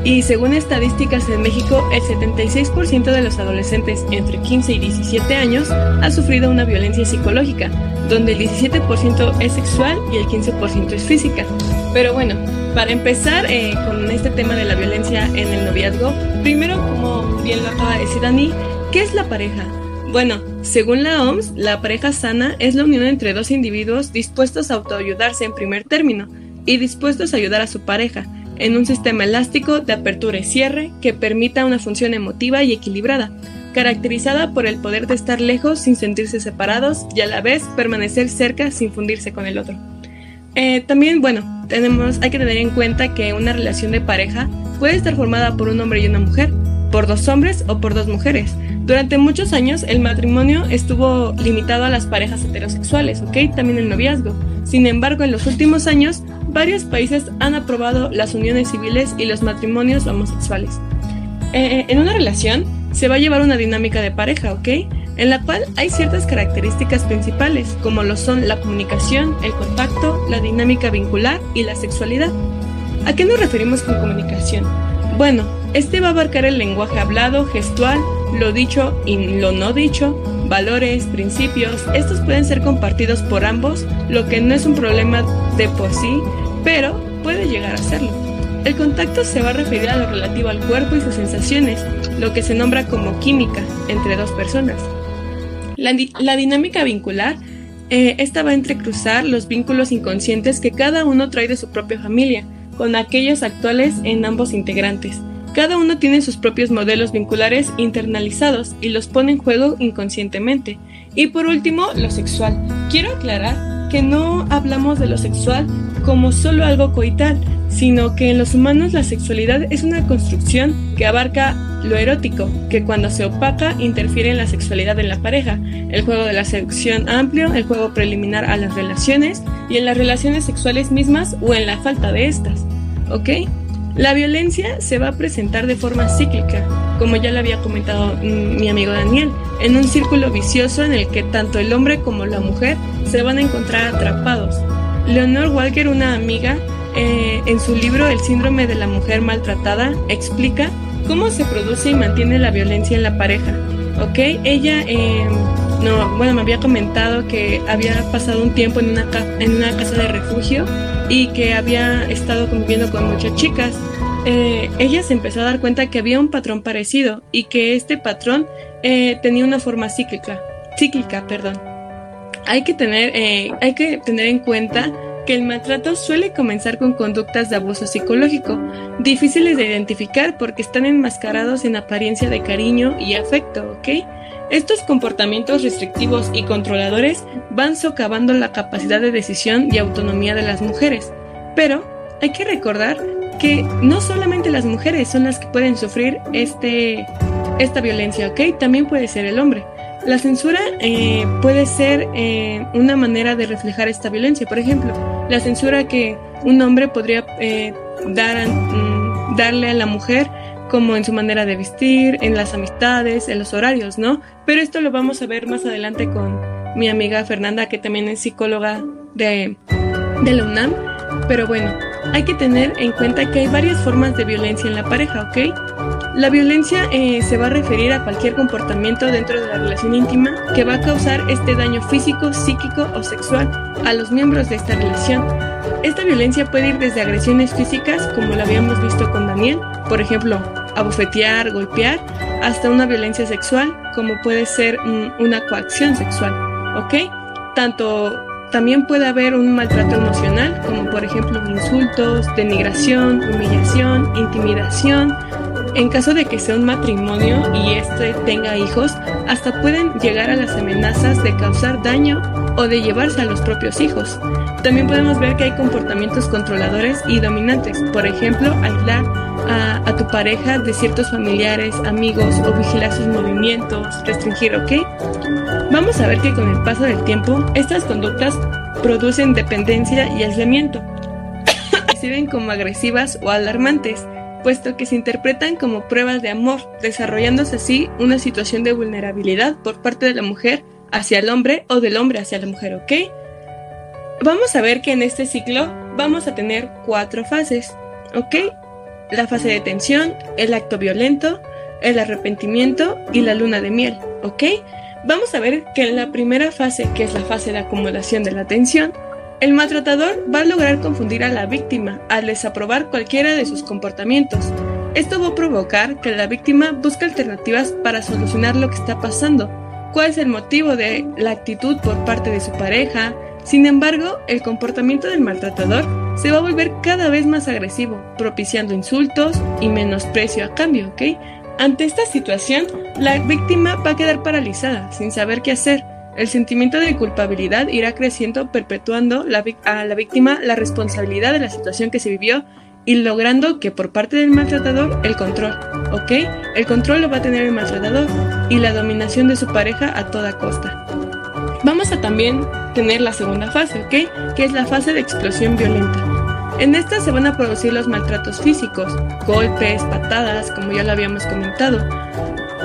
Y según estadísticas en México, el 76% de los adolescentes entre 15 y 17 años ha sufrido una violencia psicológica, donde el 17% es sexual y el 15% es física. Pero bueno, para empezar eh, con este tema de la violencia en el noviazgo, primero, como bien lo acaba de decir Dani, ¿qué es la pareja? Bueno, según la OMS, la pareja sana es la unión entre dos individuos dispuestos a autoayudarse en primer término y dispuestos a ayudar a su pareja en un sistema elástico de apertura y cierre que permita una función emotiva y equilibrada, caracterizada por el poder de estar lejos sin sentirse separados y a la vez permanecer cerca sin fundirse con el otro. Eh, también, bueno, tenemos, hay que tener en cuenta que una relación de pareja puede estar formada por un hombre y una mujer, por dos hombres o por dos mujeres. Durante muchos años el matrimonio estuvo limitado a las parejas heterosexuales, ¿ok? También el noviazgo. Sin embargo, en los últimos años varios países han aprobado las uniones civiles y los matrimonios homosexuales. Eh, en una relación se va a llevar una dinámica de pareja, ¿ok? En la cual hay ciertas características principales, como lo son la comunicación, el contacto, la dinámica vincular y la sexualidad. ¿A qué nos referimos con comunicación? Bueno, este va a abarcar el lenguaje hablado, gestual, lo dicho y lo no dicho, valores, principios. Estos pueden ser compartidos por ambos, lo que no es un problema de por sí, pero puede llegar a serlo. El contacto se va a referir a lo relativo al cuerpo y sus sensaciones, lo que se nombra como química entre dos personas. La, dinámica vincular, eh, va a entrecruzar los vínculos inconscientes que cada uno trae de su propia familia, con aquellos actuales en ambos integrantes. Cada uno tiene sus propios modelos vinculares internalizados y los pone en juego inconscientemente. Y por último, lo sexual. Quiero aclarar que no hablamos de lo sexual como solo algo coital, sino que en los humanos la sexualidad es una construcción que abarca lo erótico, que cuando se opaca interfiere en la sexualidad de la pareja, el juego de la seducción amplio, el juego preliminar a las relaciones y en las relaciones sexuales mismas o en la falta de estas. ¿Ok? La violencia se va a presentar de forma cíclica, como ya le había comentado mm, mi amigo Daniel, en un círculo vicioso en el que tanto el hombre como la mujer se van a encontrar atrapados. Leonor Walker, una amiga, eh, en su libro El síndrome de la mujer maltratada, explica cómo se produce y mantiene la violencia en la pareja. ¿Ok? Ella, eh, no, bueno, me había comentado que había pasado un tiempo en una, en una casa de refugio y que había estado conviviendo con muchas chicas. Eh, ella se empezó a dar cuenta que había un patrón parecido y que este patrón eh, tenía una forma cíclica, cíclica, perdón. Hay que tener, eh, hay que tener en cuenta el maltrato suele comenzar con conductas de abuso psicológico, difíciles de identificar porque están enmascarados en apariencia de cariño y afecto, ¿ok? Estos comportamientos restrictivos y controladores van socavando la capacidad de decisión y autonomía de las mujeres. Pero hay que recordar que no solamente las mujeres son las que pueden sufrir este, esta violencia, ¿ok? También puede ser el hombre. La censura eh, puede ser eh, una manera de reflejar esta violencia. Por ejemplo, la censura que un hombre podría eh, dar mm, darle a la mujer como en su manera de vestir, en las amistades, en los horarios, ¿no? Pero esto lo vamos a ver más adelante con mi amiga Fernanda, que también es psicóloga de, de la UNAM. Pero bueno, hay que tener en cuenta que hay varias formas de violencia en la pareja, ¿ok? La violencia eh, se va a referir a cualquier comportamiento dentro de la relación íntima que va a causar este daño físico, psíquico o sexual a los miembros de esta relación. Esta violencia puede ir desde agresiones físicas, como lo habíamos visto con Daniel, por ejemplo, abofetear, golpear, hasta una violencia sexual, como puede ser una coacción sexual, ¿ok? Tanto también puede haber un maltrato emocional, como por ejemplo insultos, denigración, humillación, intimidación. En caso de que sea un matrimonio y este tenga hijos, hasta pueden llegar a las amenazas de causar daño o de llevarse a los propios hijos. También podemos ver que hay comportamientos controladores y dominantes, por ejemplo, aislar a, tu pareja de ciertos familiares, amigos o vigilar sus movimientos, restringir, ¿ok? Vamos a ver que con el paso del tiempo, estas conductas producen dependencia y aislamiento. se ven como agresivas o alarmantes, puesto que se interpretan como pruebas de amor, desarrollándose así una situación de vulnerabilidad por parte de la mujer hacia el hombre o del hombre hacia la mujer, ¿ok? Vamos a ver que en este ciclo vamos a tener cuatro fases, ¿ok? La fase de tensión, el acto violento, el arrepentimiento y la luna de miel, ¿ok? Vamos a ver que en la primera fase, que es la fase de acumulación de la tensión, el maltratador va a lograr confundir a la víctima al desaprobar cualquiera de sus comportamientos. Esto va a provocar que la víctima busque alternativas para solucionar lo que está pasando, cuál es el motivo de la actitud por parte de su pareja. Sin embargo, el comportamiento del maltratador se va a volver cada vez más agresivo, propiciando insultos y menosprecio a cambio, ¿ok? Ante esta situación, la víctima va a quedar paralizada, sin saber qué hacer. El sentimiento de culpabilidad irá creciendo, perpetuando a la víctima la responsabilidad de la situación que se vivió y logrando que por parte del maltratador el control, ¿ok? El control lo va a tener el maltratador y la dominación de su pareja a toda costa. Vamos a también tener la segunda fase, ¿ok? Que es la fase de explosión violenta. En esta se van a producir los maltratos físicos, golpes, patadas, como ya lo habíamos comentado.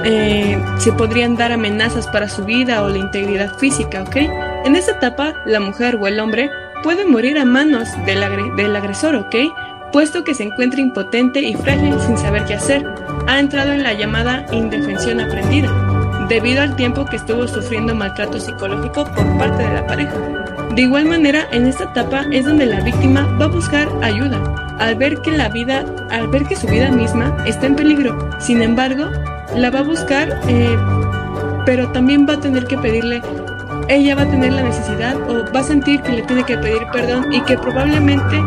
Eh, se podrían dar amenazas para su vida o la integridad física, ¿ok? En esta etapa, la mujer o el hombre puede morir a manos del, agresor, ¿ok? puesto que se encuentra impotente y frágil sin saber qué hacer. Ha entrado en la llamada indefensión aprendida, debido al tiempo que estuvo sufriendo maltrato psicológico por parte de la pareja. De igual manera, en esta etapa es donde la víctima va a buscar ayuda, al ver que la vida, al ver que su vida misma está en peligro. Sin embargo, la va a buscar, eh, pero también va a tener que pedirle, ella va a tener la necesidad o va a sentir que le tiene que pedir perdón y que probablemente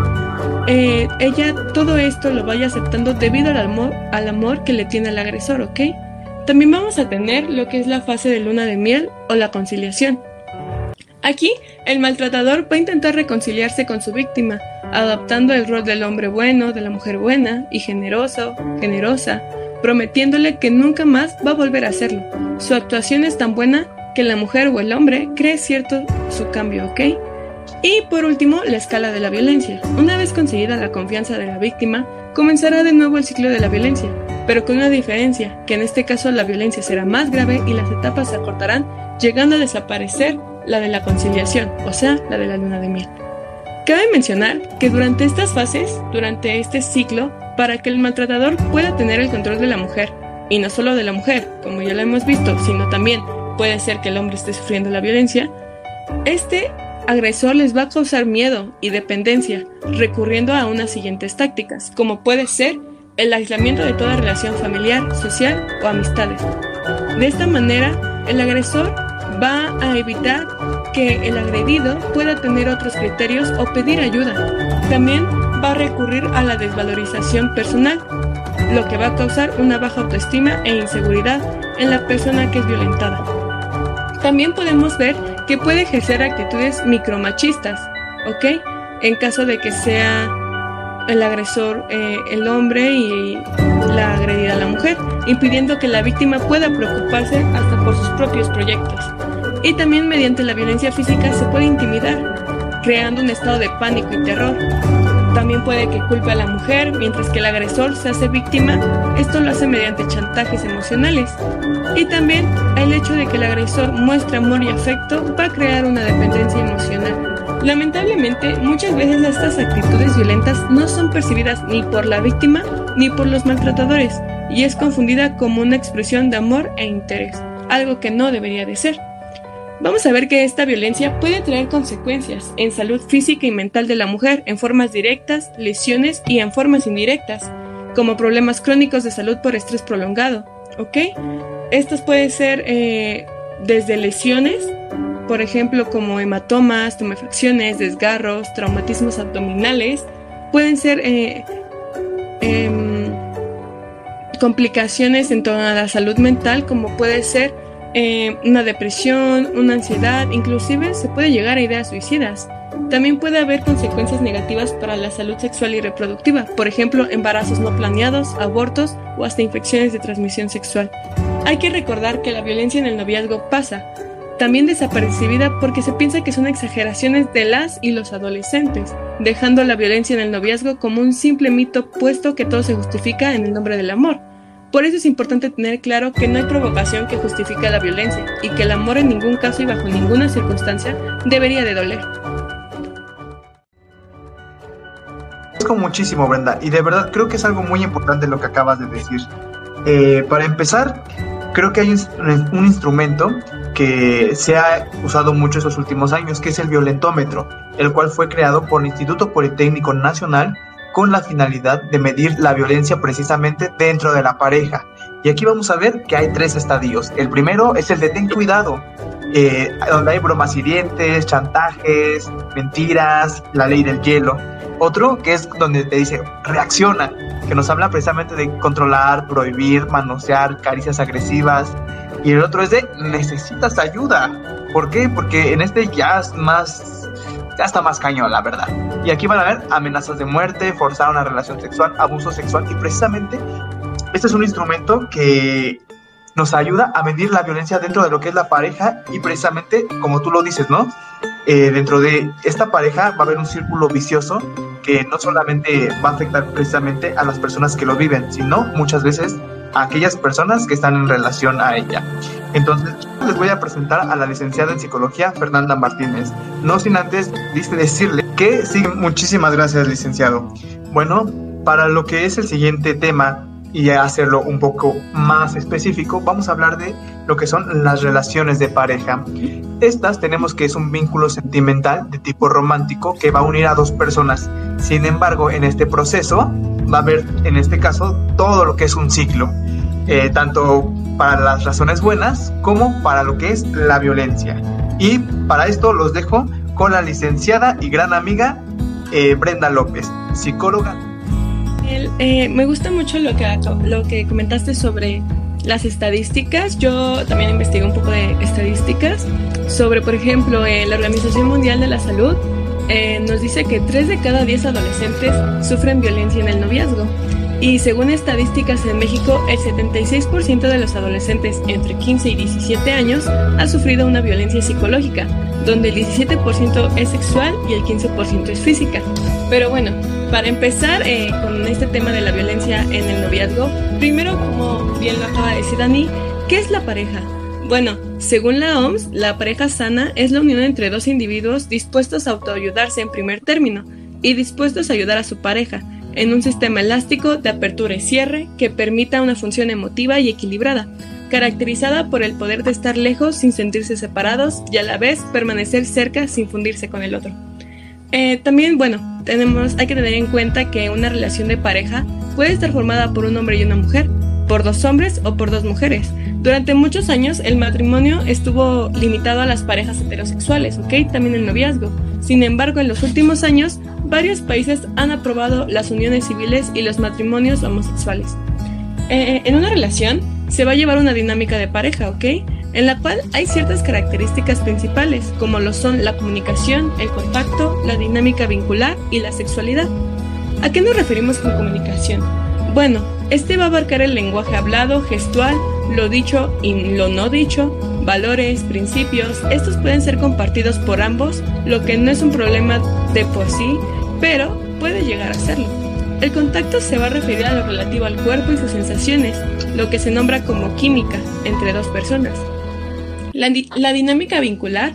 eh, ella todo esto lo vaya aceptando debido al amor, al amor que le tiene al agresor, ¿ok? También vamos a tener lo que es la fase de luna de miel o la conciliación. Aquí, el maltratador va a intentar reconciliarse con su víctima, adaptando el rol del hombre bueno, de la mujer buena y generoso, generosa, prometiéndole que nunca más va a volver a hacerlo. Su actuación es tan buena que la mujer o el hombre cree cierto su cambio, ¿ok? Y por último, la escala de la violencia. Una vez conseguida la confianza de la víctima, comenzará de nuevo el ciclo de la violencia, pero con una diferencia, que en este caso la violencia será más grave y las etapas se acortarán, llegando a desaparecer la de la conciliación, o sea, la de la luna de miel. Cabe mencionar que durante estas fases, durante este ciclo, para que el maltratador pueda tener el control de la mujer, y no solo de la mujer, como ya lo hemos visto, sino también puede ser que el hombre esté sufriendo la violencia, este agresor les va a causar miedo y dependencia, recurriendo a unas siguientes tácticas, como puede ser el aislamiento de toda relación familiar, social o amistades. De esta manera, el agresor va a evitar que el agredido pueda tener otros criterios o pedir ayuda. También va a recurrir a la desvalorización personal, lo que va a causar una baja autoestima e inseguridad en la persona que es violentada. También podemos ver que puede ejercer actitudes micromachistas, ¿ok? En caso de que sea el agresor eh, el hombre y la agredida la mujer, impidiendo que la víctima pueda preocuparse hasta por sus propios proyectos. Y también mediante la violencia física se puede intimidar, creando un estado de pánico y terror. También puede que culpe a la mujer, mientras que el agresor se hace víctima. Esto lo hace mediante chantajes emocionales. Y también el hecho de que el agresor muestre amor y afecto va a crear una dependencia emocional. Lamentablemente, muchas veces estas actitudes violentas no son percibidas ni por la víctima ni por los maltratadores y es confundida como una expresión de amor e interés, algo que no debería de ser. Vamos a ver que esta violencia puede traer consecuencias en salud física y mental de la mujer en formas directas, lesiones y en formas indirectas, como problemas crónicos de salud por estrés prolongado. ¿Ok? Estos pueden ser eh, desde lesiones, por ejemplo, como hematomas, tumefacciones, desgarros, traumatismos abdominales, pueden ser eh, em, complicaciones en torno a la salud mental, como puede ser eh, una depresión, una ansiedad, inclusive se puede llegar a ideas suicidas. También puede haber consecuencias negativas para la salud sexual y reproductiva, por ejemplo, embarazos no planeados, abortos o hasta infecciones de transmisión sexual. Hay que recordar que la violencia en el noviazgo pasa, también desapercibida porque se piensa que son exageraciones de las y los adolescentes, dejando la violencia en el noviazgo como un simple mito puesto que todo se justifica en el nombre del amor. Por eso es importante tener claro que no hay provocación que justifique la violencia y que el amor en ningún caso y bajo ninguna circunstancia debería de doler. con muchísimo, Brenda, y de verdad creo que es algo muy importante lo que acabas de decir. Eh, para empezar, creo que hay un, un, instrumento que se ha usado mucho estos últimos años, que es el violentómetro, el cual fue creado por el Instituto Politécnico Nacional con la finalidad de medir la violencia precisamente dentro de la pareja. Y aquí vamos a ver que hay tres estadios. El primero es el de ten cuidado, eh, donde hay bromas hirientes, chantajes, mentiras, la ley del hielo. Otro que es donde te dice reacciona, que nos habla precisamente de controlar, prohibir, manosear, caricias agresivas. Y el otro es de necesitas ayuda. ¿Por qué? Porque en este ya es más está más cañón, la verdad. Y aquí van a ver amenazas de muerte, forzar una relación sexual, abuso sexual y precisamente este es un instrumento que nos ayuda a medir la violencia dentro de lo que es la pareja y precisamente, como tú lo dices, ¿no? Eh, dentro de esta pareja va a haber un círculo vicioso que no solamente va a afectar precisamente a las personas que lo viven, sino muchas veces a aquellas personas que están en relación a ella. Entonces, les voy a presentar a la licenciada en psicología Fernanda Martínez. No sin antes decirle que sí, muchísimas gracias, licenciado. Bueno, para lo que es el siguiente tema y hacerlo un poco más específico, vamos a hablar de lo que son las relaciones de pareja. Estas tenemos que es un vínculo sentimental de tipo romántico que va a unir a dos personas. Sin embargo, en este proceso va a haber, en este caso, todo lo que es un ciclo, eh, tanto para las razones buenas como para lo que es la violencia. Y para esto los dejo con la licenciada y gran amiga eh, Brenda López, psicóloga. Eh, me gusta mucho lo que, comentaste sobre las estadísticas. Yo también investigué un poco de estadísticas sobre, por ejemplo, eh, la Organización Mundial de la Salud nos dice que 3 de cada 10 adolescentes sufren violencia en el noviazgo. Y según estadísticas en México, el 76% de los adolescentes entre 15 y 17 años ha sufrido una violencia psicológica, donde el 17% es sexual y el 15% es física. Pero bueno, para empezar eh, con este tema de la violencia en el noviazgo, primero, como bien lo acaba de decir Dani, ¿qué es la pareja? Bueno, según la OMS, la pareja sana es la unión entre dos individuos dispuestos a autoayudarse en primer término y dispuestos a ayudar a su pareja en un sistema elástico de apertura y cierre que permita una función emotiva y equilibrada, caracterizada por el poder de estar lejos sin sentirse separados y a la vez permanecer cerca sin fundirse con el otro. Eh, también, bueno, tenemos, hay que tener en cuenta que una relación de pareja puede estar formada por un hombre y una mujer, por dos hombres o por dos mujeres. Durante muchos años el matrimonio estuvo limitado a las parejas heterosexuales, ¿ok? También el noviazgo. Sin embargo, en los últimos años, varios países han aprobado las uniones civiles y los matrimonios homosexuales. Eh, en una relación se va a llevar una dinámica de pareja, ¿ok? En la cual hay ciertas características principales, como lo son la comunicación, el contacto, la dinámica vincular y la sexualidad. ¿A qué nos referimos con comunicación? Bueno, este va a abarcar el lenguaje hablado, gestual, lo dicho y lo no dicho, valores, principios. Estos pueden ser compartidos por ambos, lo que no es un problema de por sí, pero puede llegar a serlo. El contacto se va a referir a lo relativo al cuerpo y sus sensaciones, lo que se nombra como química entre dos personas. La, dinámica vincular,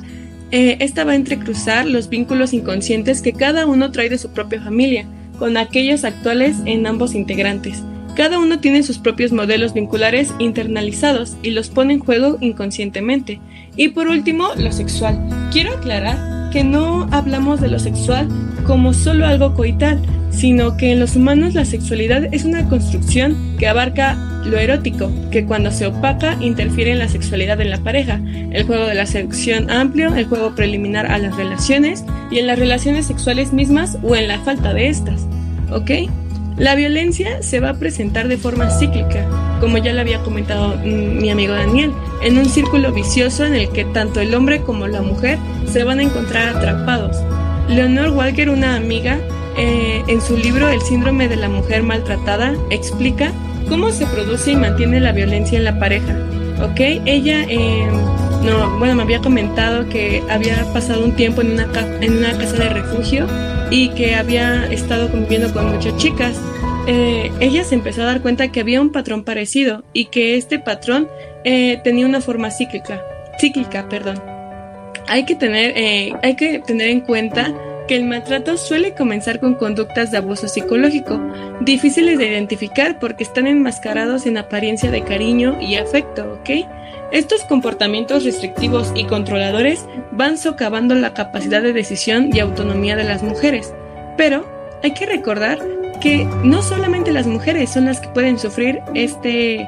eh, esta va a entrecruzar los vínculos inconscientes que cada uno trae de su propia familia, con aquellos actuales en ambos integrantes. Cada uno tiene sus propios modelos vinculares internalizados y los pone en juego inconscientemente. Y por último, lo sexual. Quiero aclarar que no hablamos de lo sexual como solo algo coital, sino que en los humanos la sexualidad es una construcción que abarca lo erótico, que cuando se opaca interfiere en la sexualidad de la pareja, el juego de la seducción amplio, el juego preliminar a las relaciones y en las relaciones sexuales mismas o en la falta de estas. ¿Ok? La violencia se va a presentar de forma cíclica, como ya le había comentado mm, mi amigo Daniel, en un círculo vicioso en el que tanto el hombre como la mujer se van a encontrar atrapados. Leonor Walker, una amiga, eh, en su libro El síndrome de la mujer maltratada, explica cómo se produce y mantiene la violencia en la pareja. ¿Ok? Ella, eh, no, bueno, me había comentado que había pasado un tiempo en una, en una casa de refugio y que había estado conviviendo con muchas chicas. Eh, ella se empezó a dar cuenta que había un patrón parecido y que este patrón tenía una forma cíclica, cíclica, perdón. Hay que tener, hay que tener en cuenta que el maltrato suele comenzar con conductas de abuso psicológico, difíciles de identificar porque están enmascarados en apariencia de cariño y afecto, ¿ok? Estos comportamientos restrictivos y controladores van socavando la capacidad de decisión y autonomía de las mujeres, pero hay que recordar que no solamente las mujeres son las que pueden sufrir este,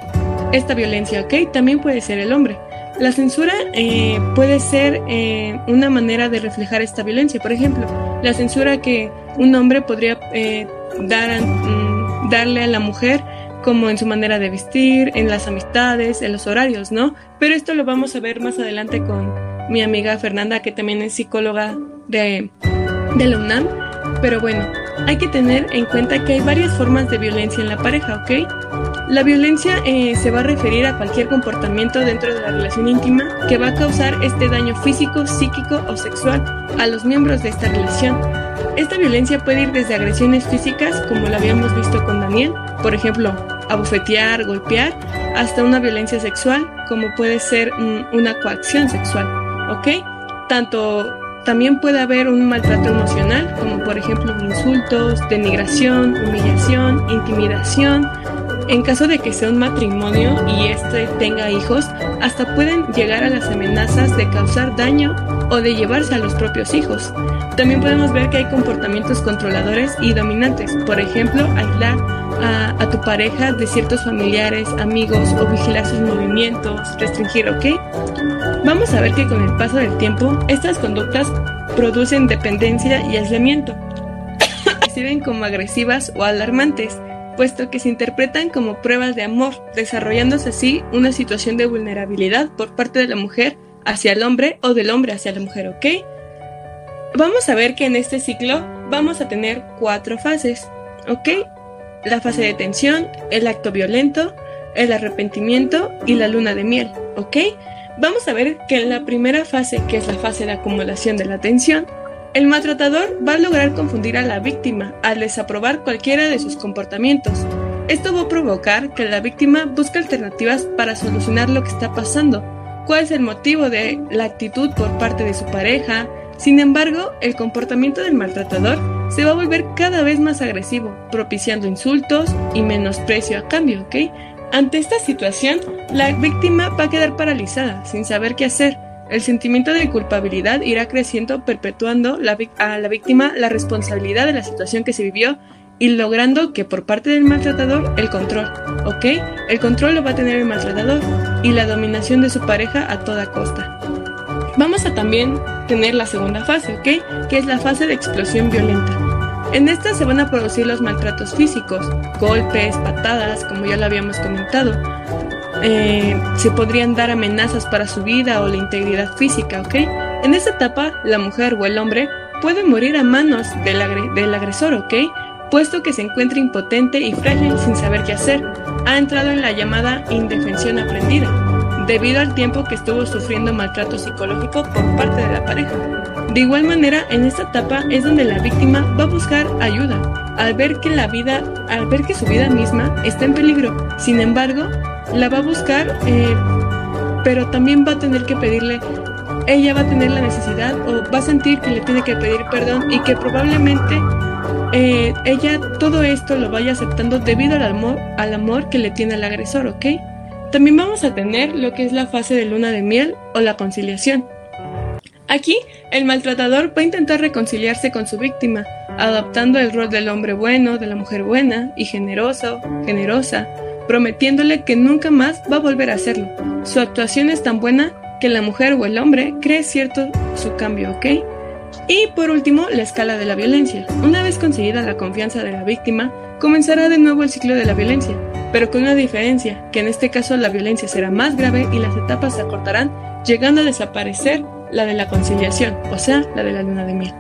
esta violencia, ¿ok? También puede ser el hombre. La censura eh, puede ser eh, una manera de reflejar esta violencia. Por ejemplo, la censura que un hombre podría eh, dar mm, darle a la mujer como en su manera de vestir, en las amistades, en los horarios, ¿no? Pero esto lo vamos a ver más adelante con mi amiga Fernanda, que también es psicóloga de, de la UNAM. Pero bueno, hay que tener en cuenta que hay varias formas de violencia en la pareja, ¿ok? La violencia eh, se va a referir a cualquier comportamiento dentro de la relación íntima que va a causar este daño físico, psíquico o sexual a los miembros de esta relación. Esta violencia puede ir desde agresiones físicas, como lo habíamos visto con Daniel, por ejemplo, abofetear, golpear, hasta una violencia sexual, como puede ser una coacción sexual, ¿ok? Tanto también puede haber un maltrato emocional, como por ejemplo insultos, denigración, humillación, intimidación. En caso de que sea un matrimonio y éste tenga hijos, hasta pueden llegar a las amenazas de causar daño o de llevarse a los propios hijos. También podemos ver que hay comportamientos controladores y dominantes, por ejemplo, aislar a, tu pareja de ciertos familiares, amigos o vigilar sus movimientos, restringir, ¿ok? Vamos a ver que con el paso del tiempo, estas conductas producen dependencia y aislamiento. se ven como agresivas o alarmantes, puesto que se interpretan como pruebas de amor, desarrollándose así una situación de vulnerabilidad por parte de la mujer hacia el hombre o del hombre hacia la mujer, ¿ok? Vamos a ver que en este ciclo vamos a tener cuatro fases, ¿ok? La fase de tensión, el acto violento, el arrepentimiento y la luna de miel, ¿ok? Vamos a ver que en la primera fase, que es la fase de acumulación de la tensión, el maltratador va a lograr confundir a la víctima al desaprobar cualquiera de sus comportamientos. Esto va a provocar que la víctima busque alternativas para solucionar lo que está pasando, cuál es el motivo de la actitud por parte de su pareja. Sin embargo, el comportamiento del maltratador se va a volver cada vez más agresivo, propiciando insultos y menosprecio a cambio, ¿ok? Ante esta situación, la víctima va a quedar paralizada, sin saber qué hacer. El sentimiento de culpabilidad irá creciendo, perpetuando a la víctima la responsabilidad de la situación que se vivió y logrando que por parte del maltratador el control, ¿ok? El control lo va a tener el maltratador y la dominación de su pareja a toda costa. Vamos a también tener la segunda fase, ¿ok? Que es la fase de explosión violenta. En esta se van a producir los maltratos físicos, golpes, patadas, como ya lo habíamos comentado. Eh, se podrían dar amenazas para su vida o la integridad física, ¿ok? En esta etapa, la mujer o el hombre puede morir a manos del, del agresor, ¿ok? puesto que se encuentra impotente y frágil sin saber qué hacer. Ha entrado en la llamada indefensión aprendida, debido al tiempo que estuvo sufriendo maltrato psicológico por parte de la pareja. De igual manera, en esta etapa es donde la víctima va a buscar ayuda, al ver que la vida, al ver que su vida misma está en peligro. Sin embargo, la va a buscar, eh, pero también va a tener que pedirle ella va a tener la necesidad o va a sentir que le tiene que pedir perdón y que probablemente eh, ella todo esto lo vaya aceptando debido al amor, al amor que le tiene al agresor, ¿ok? También vamos a tener lo que es la fase de luna de miel o la conciliación. Aquí, el maltratador va a intentar reconciliarse con su víctima, adoptando el rol del hombre bueno, de la mujer buena y generoso, generosa, prometiéndole que nunca más va a volver a hacerlo. Su actuación es tan buena que la mujer o el hombre cree cierto su cambio, ¿ok? Y por último, la escala de la violencia. Una vez conseguida la confianza de la víctima, comenzará de nuevo el ciclo de la violencia, pero con una diferencia, que en este caso la violencia será más grave y las etapas se acortarán, llegando a desaparecer la de la conciliación, o sea, la de la luna de miel.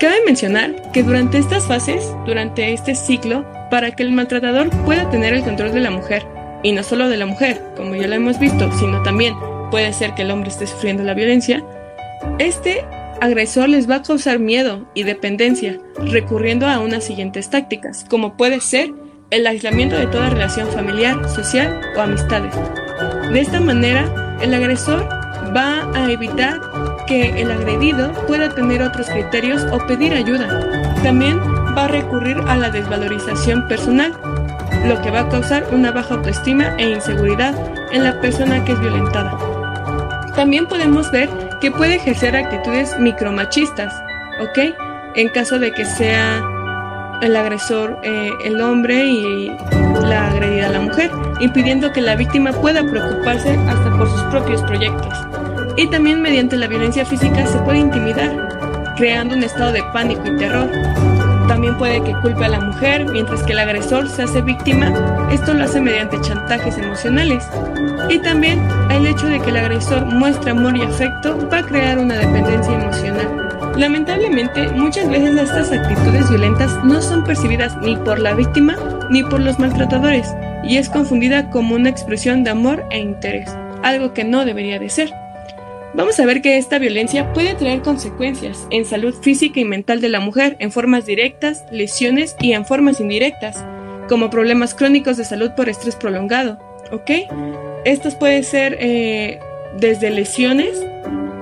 Cabe mencionar que durante estas fases, durante este ciclo, para que el maltratador pueda tener el control de la mujer, y no solo de la mujer, como ya lo hemos visto, sino también puede ser que el hombre esté sufriendo la violencia, este agresor les va a causar miedo y dependencia, recurriendo a unas siguientes tácticas, como puede ser el aislamiento de toda relación familiar, social o amistades. De esta manera, el agresor va a evitar que el agredido pueda tener otros criterios o pedir ayuda. También va a recurrir a la desvalorización personal, lo que va a causar una baja autoestima e inseguridad en la persona que es violentada. También podemos ver que puede ejercer actitudes micromachistas, ¿ok? En caso de que sea el agresor eh, el hombre y la agredida la mujer, impidiendo que la víctima pueda preocuparse hasta por sus propios proyectos. Y también mediante la violencia física se puede intimidar, creando un estado de pánico y terror. También puede que culpe a la mujer, mientras que el agresor se hace víctima. Esto lo hace mediante chantajes emocionales. Y también el hecho de que el agresor muestre amor y afecto va a crear una dependencia emocional. Lamentablemente, muchas veces estas actitudes violentas no son percibidas ni por la víctima ni por los maltratadores, y es confundida como una expresión de amor e interés, algo que no debería de ser. Vamos a ver que esta violencia puede traer consecuencias en salud física y mental de la mujer en formas directas, lesiones y en formas indirectas, como problemas crónicos de salud por estrés prolongado. ¿Ok? Estos pueden ser eh, desde lesiones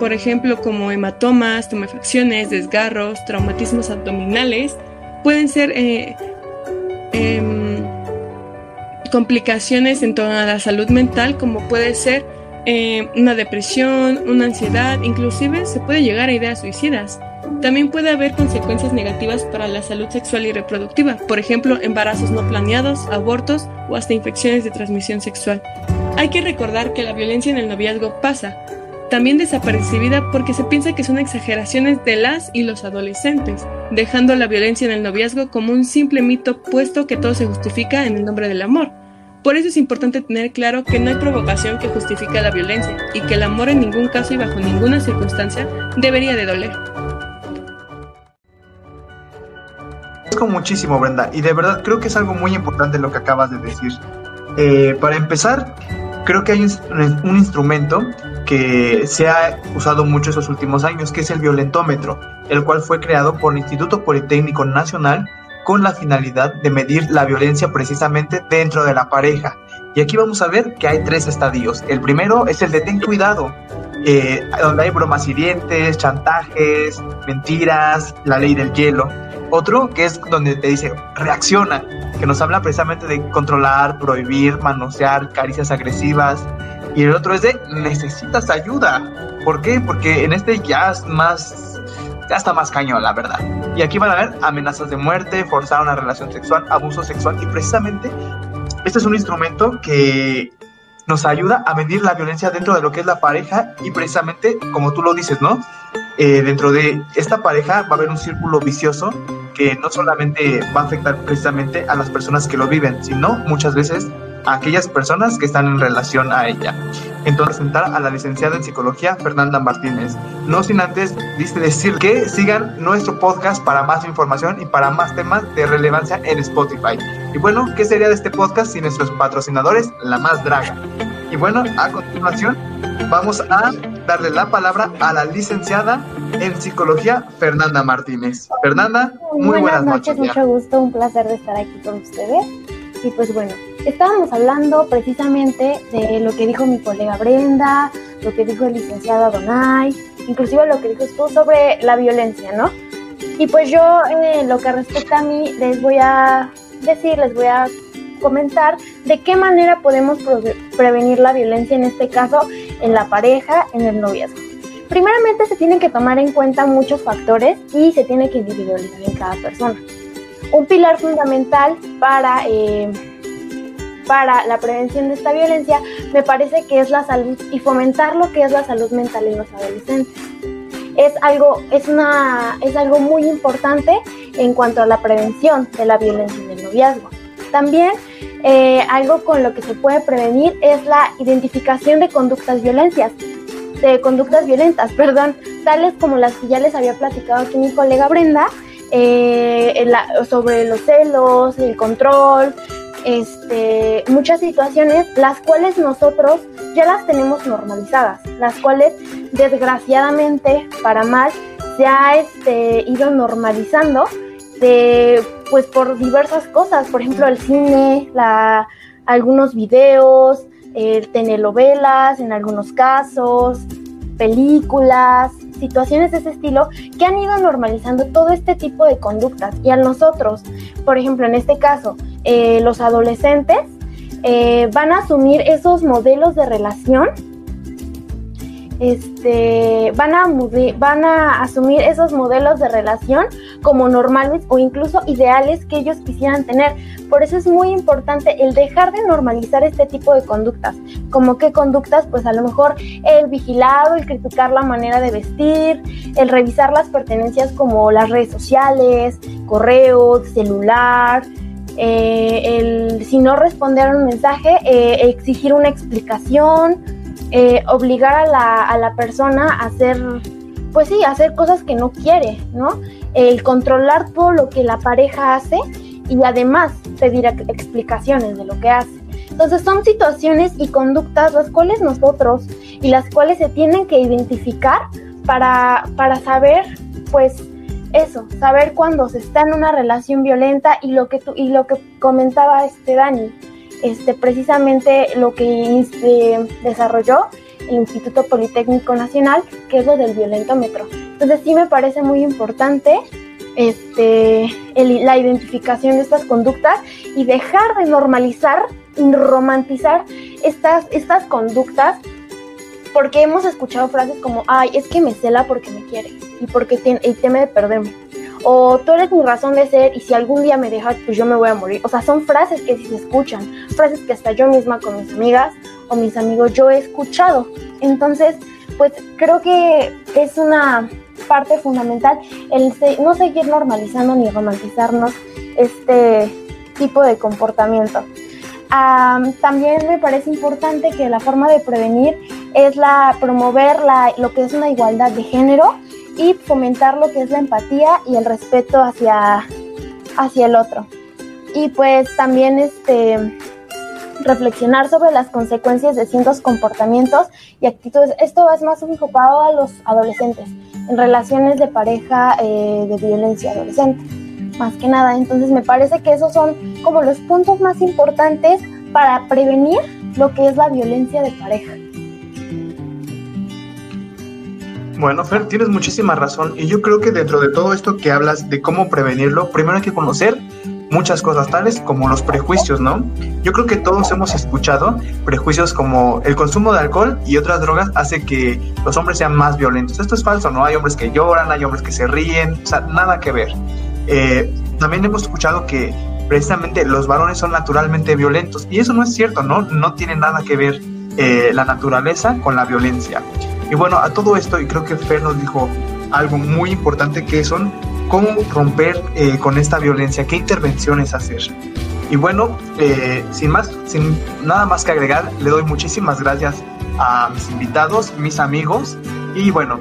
por ejemplo, como hematomas, tumefacciones, desgarros, traumatismos abdominales, pueden ser eh, em, complicaciones en torno a la salud mental, como puede ser eh, una depresión, una ansiedad, inclusive se puede llegar a ideas suicidas. También puede haber consecuencias negativas para la salud sexual y reproductiva, por ejemplo, embarazos no planeados, abortos o hasta infecciones de transmisión sexual. Hay que recordar que la violencia en el noviazgo pasa, también desapercibida porque se piensa que son exageraciones de las y los adolescentes, dejando la violencia en el noviazgo como un simple mito puesto que todo se justifica en el nombre del amor. Por eso es importante tener claro que no hay provocación que justifique la violencia y que el amor en ningún caso y bajo ninguna circunstancia debería de doler. Agradezco muchísimo, Brenda, y de verdad creo que es algo muy importante lo que acabas de decir. Eh, para empezar, creo que hay un, un, instrumento que se ha usado mucho estos últimos años, que es el violentómetro, el cual fue creado por el Instituto Politécnico Nacional con la finalidad de medir la violencia precisamente dentro de la pareja. Y aquí vamos a ver que hay tres estadios. El primero es el de ten cuidado, eh, donde hay bromas hirientes, chantajes, mentiras, la ley del hielo. Otro que es donde te dice reacciona, que nos habla precisamente de controlar, prohibir, manosear, caricias agresivas. Y el otro es de necesitas ayuda. ¿Por qué? Porque en este ya más ya está más cañón, la verdad. Y aquí van a ver amenazas de muerte, forzar una relación sexual, abuso sexual y precisamente este es un instrumento que nos ayuda a medir la violencia dentro de lo que es la pareja y precisamente, como tú lo dices, ¿no? Eh, dentro de esta pareja va a haber un círculo vicioso que no solamente va a afectar precisamente a las personas que lo viven, sino muchas veces a aquellas personas que están en relación a ella. Entonces, presentar a la licenciada en psicología Fernanda Martínez. No sin antes decir que sigan nuestro podcast para más información y para más temas de relevancia en Spotify. Y bueno, ¿qué sería de este podcast sin nuestros patrocinadores, La Más Draga? Y bueno, a continuación vamos a darle la palabra a la licenciada en psicología Fernanda Martínez. Fernanda, muy buenas, buenas noches. Mucho gusto, un placer de estar aquí con ustedes. Y pues bueno, estábamos hablando precisamente de lo que dijo mi colega Brenda, lo que dijo el licenciado Donay, inclusive lo que dijo tú sobre la violencia, ¿no? Y pues yo, en lo que respecta a mí, les voy a decir, les voy a comentar de qué manera podemos prevenir la violencia, en este caso, en la pareja, en el noviazgo. Primeramente se tienen que tomar en cuenta muchos factores y se tiene que individualizar en cada persona un pilar fundamental para, eh, para la prevención de esta violencia me parece que es la salud y fomentar lo que es la salud mental en los adolescentes. Es algo, es una, es algo muy importante en cuanto a la prevención de la violencia en el noviazgo. También eh, algo con lo que se puede prevenir es la identificación de conductas violencias, de conductas violentas, perdón, tales como las que ya les había platicado aquí mi colega Brenda, eh, sobre los celos, el control, este, muchas situaciones las cuales nosotros ya las tenemos normalizadas, las cuales desgraciadamente para mal se ha este, ido normalizando de, pues por diversas cosas, por ejemplo el cine, la, algunos videos, telenovelas en algunos casos, películas, situaciones de ese estilo que han ido normalizando todo este tipo de conductas. Y a nosotros, por ejemplo, en este caso, eh, los adolescentes eh, van a asumir esos modelos de relación este, van, a, van a asumir esos modelos de relación como normales o incluso ideales que ellos quisieran tener. Por eso es muy importante el dejar de normalizar este tipo de conductas. Como qué conductas, pues a lo mejor el vigilado, el criticar la manera de vestir, el revisar las pertenencias como las redes sociales, correo, celular, eh, el si no responder un mensaje, eh, exigir una explicación eh, obligar a la, a la persona a hacer, pues sí, hacer cosas que no quiere, ¿no? El controlar todo lo que la pareja hace y además pedir explicaciones de lo que hace. Entonces son situaciones y conductas las cuales nosotros y las cuales se tienen que identificar para, para saber, pues, eso, saber cuando se está en una relación violenta y lo que, tú, y lo que comentaba este Dani, este, precisamente lo que desarrolló el Instituto Politécnico Nacional, que es lo del violentómetro. Entonces sí me parece muy importante este, la identificación de estas conductas y dejar de normalizar y romantizar estas, estas conductas porque hemos escuchado frases como, ay, es que me cela porque me quiere y porque tiene, y teme de perderme. O tú eres mi razón de ser y si algún día me dejas, pues yo me voy a morir. O sea, son frases que si se escuchan, frases que hasta yo misma con mis amigas o mis amigos yo he escuchado. Entonces, pues creo que es una parte fundamental el no seguir normalizando ni romantizarnos este tipo de comportamiento. también me parece importante que la forma de prevenir es la promover la, lo que es una igualdad de género y fomentar lo que es la empatía y el respeto hacia, hacia el otro. Y pues también este reflexionar sobre las consecuencias de ciertos comportamientos y actitudes. Esto es más enfocado a los adolescentes, en relaciones de pareja eh, de violencia adolescente, más que nada. Entonces me parece que esos son como los puntos más importantes para prevenir lo que es la violencia de pareja. Bueno, Fer, tienes muchísima razón y yo creo que dentro de todo esto que hablas de cómo prevenirlo, primero hay que conocer muchas cosas tales como los prejuicios, ¿no? Yo creo que todos hemos escuchado prejuicios como el consumo de alcohol y otras drogas hace que los hombres sean más violentos. Esto es falso, ¿no? Hay hombres que lloran, hay hombres que se ríen, o sea, nada que ver. Eh, también hemos escuchado que precisamente los varones son naturalmente violentos y eso no es cierto, ¿no? No tiene nada que ver eh, la naturaleza con la violencia. Y bueno, a todo esto, y creo que Fer nos dijo algo muy importante que son cómo romper eh, con esta violencia, qué intervenciones hacer. Y bueno, eh, sin más, sin nada más que agregar, le doy muchísimas gracias a mis invitados, mis amigos. Y bueno,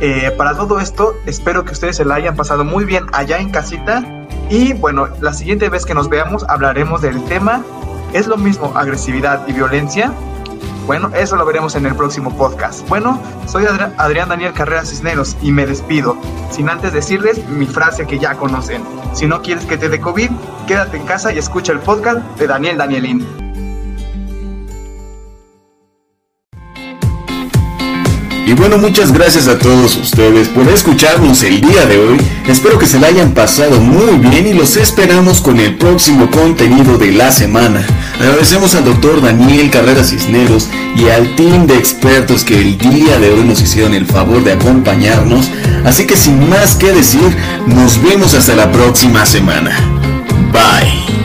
eh, para todo esto, espero que ustedes se la hayan pasado muy bien allá en casita. Y bueno, la siguiente vez que nos veamos hablaremos del tema. Es lo mismo agresividad y violencia, bueno, eso lo veremos en el próximo podcast. Bueno, soy Adrián Daniel Carrera Cisneros y me despido, sin antes decirles mi frase que ya conocen. Si no quieres que te dé COVID, quédate en casa y escucha el podcast de Daniel Danielín. Y bueno, muchas gracias a todos ustedes por escucharnos el día de hoy. Espero que se la hayan pasado muy bien y los esperamos con el próximo contenido de la semana. Agradecemos al doctor Daniel Carreras Cisneros y al team de expertos que el día de hoy nos hicieron el favor de acompañarnos. Así que sin más que decir, nos vemos hasta la próxima semana. Bye.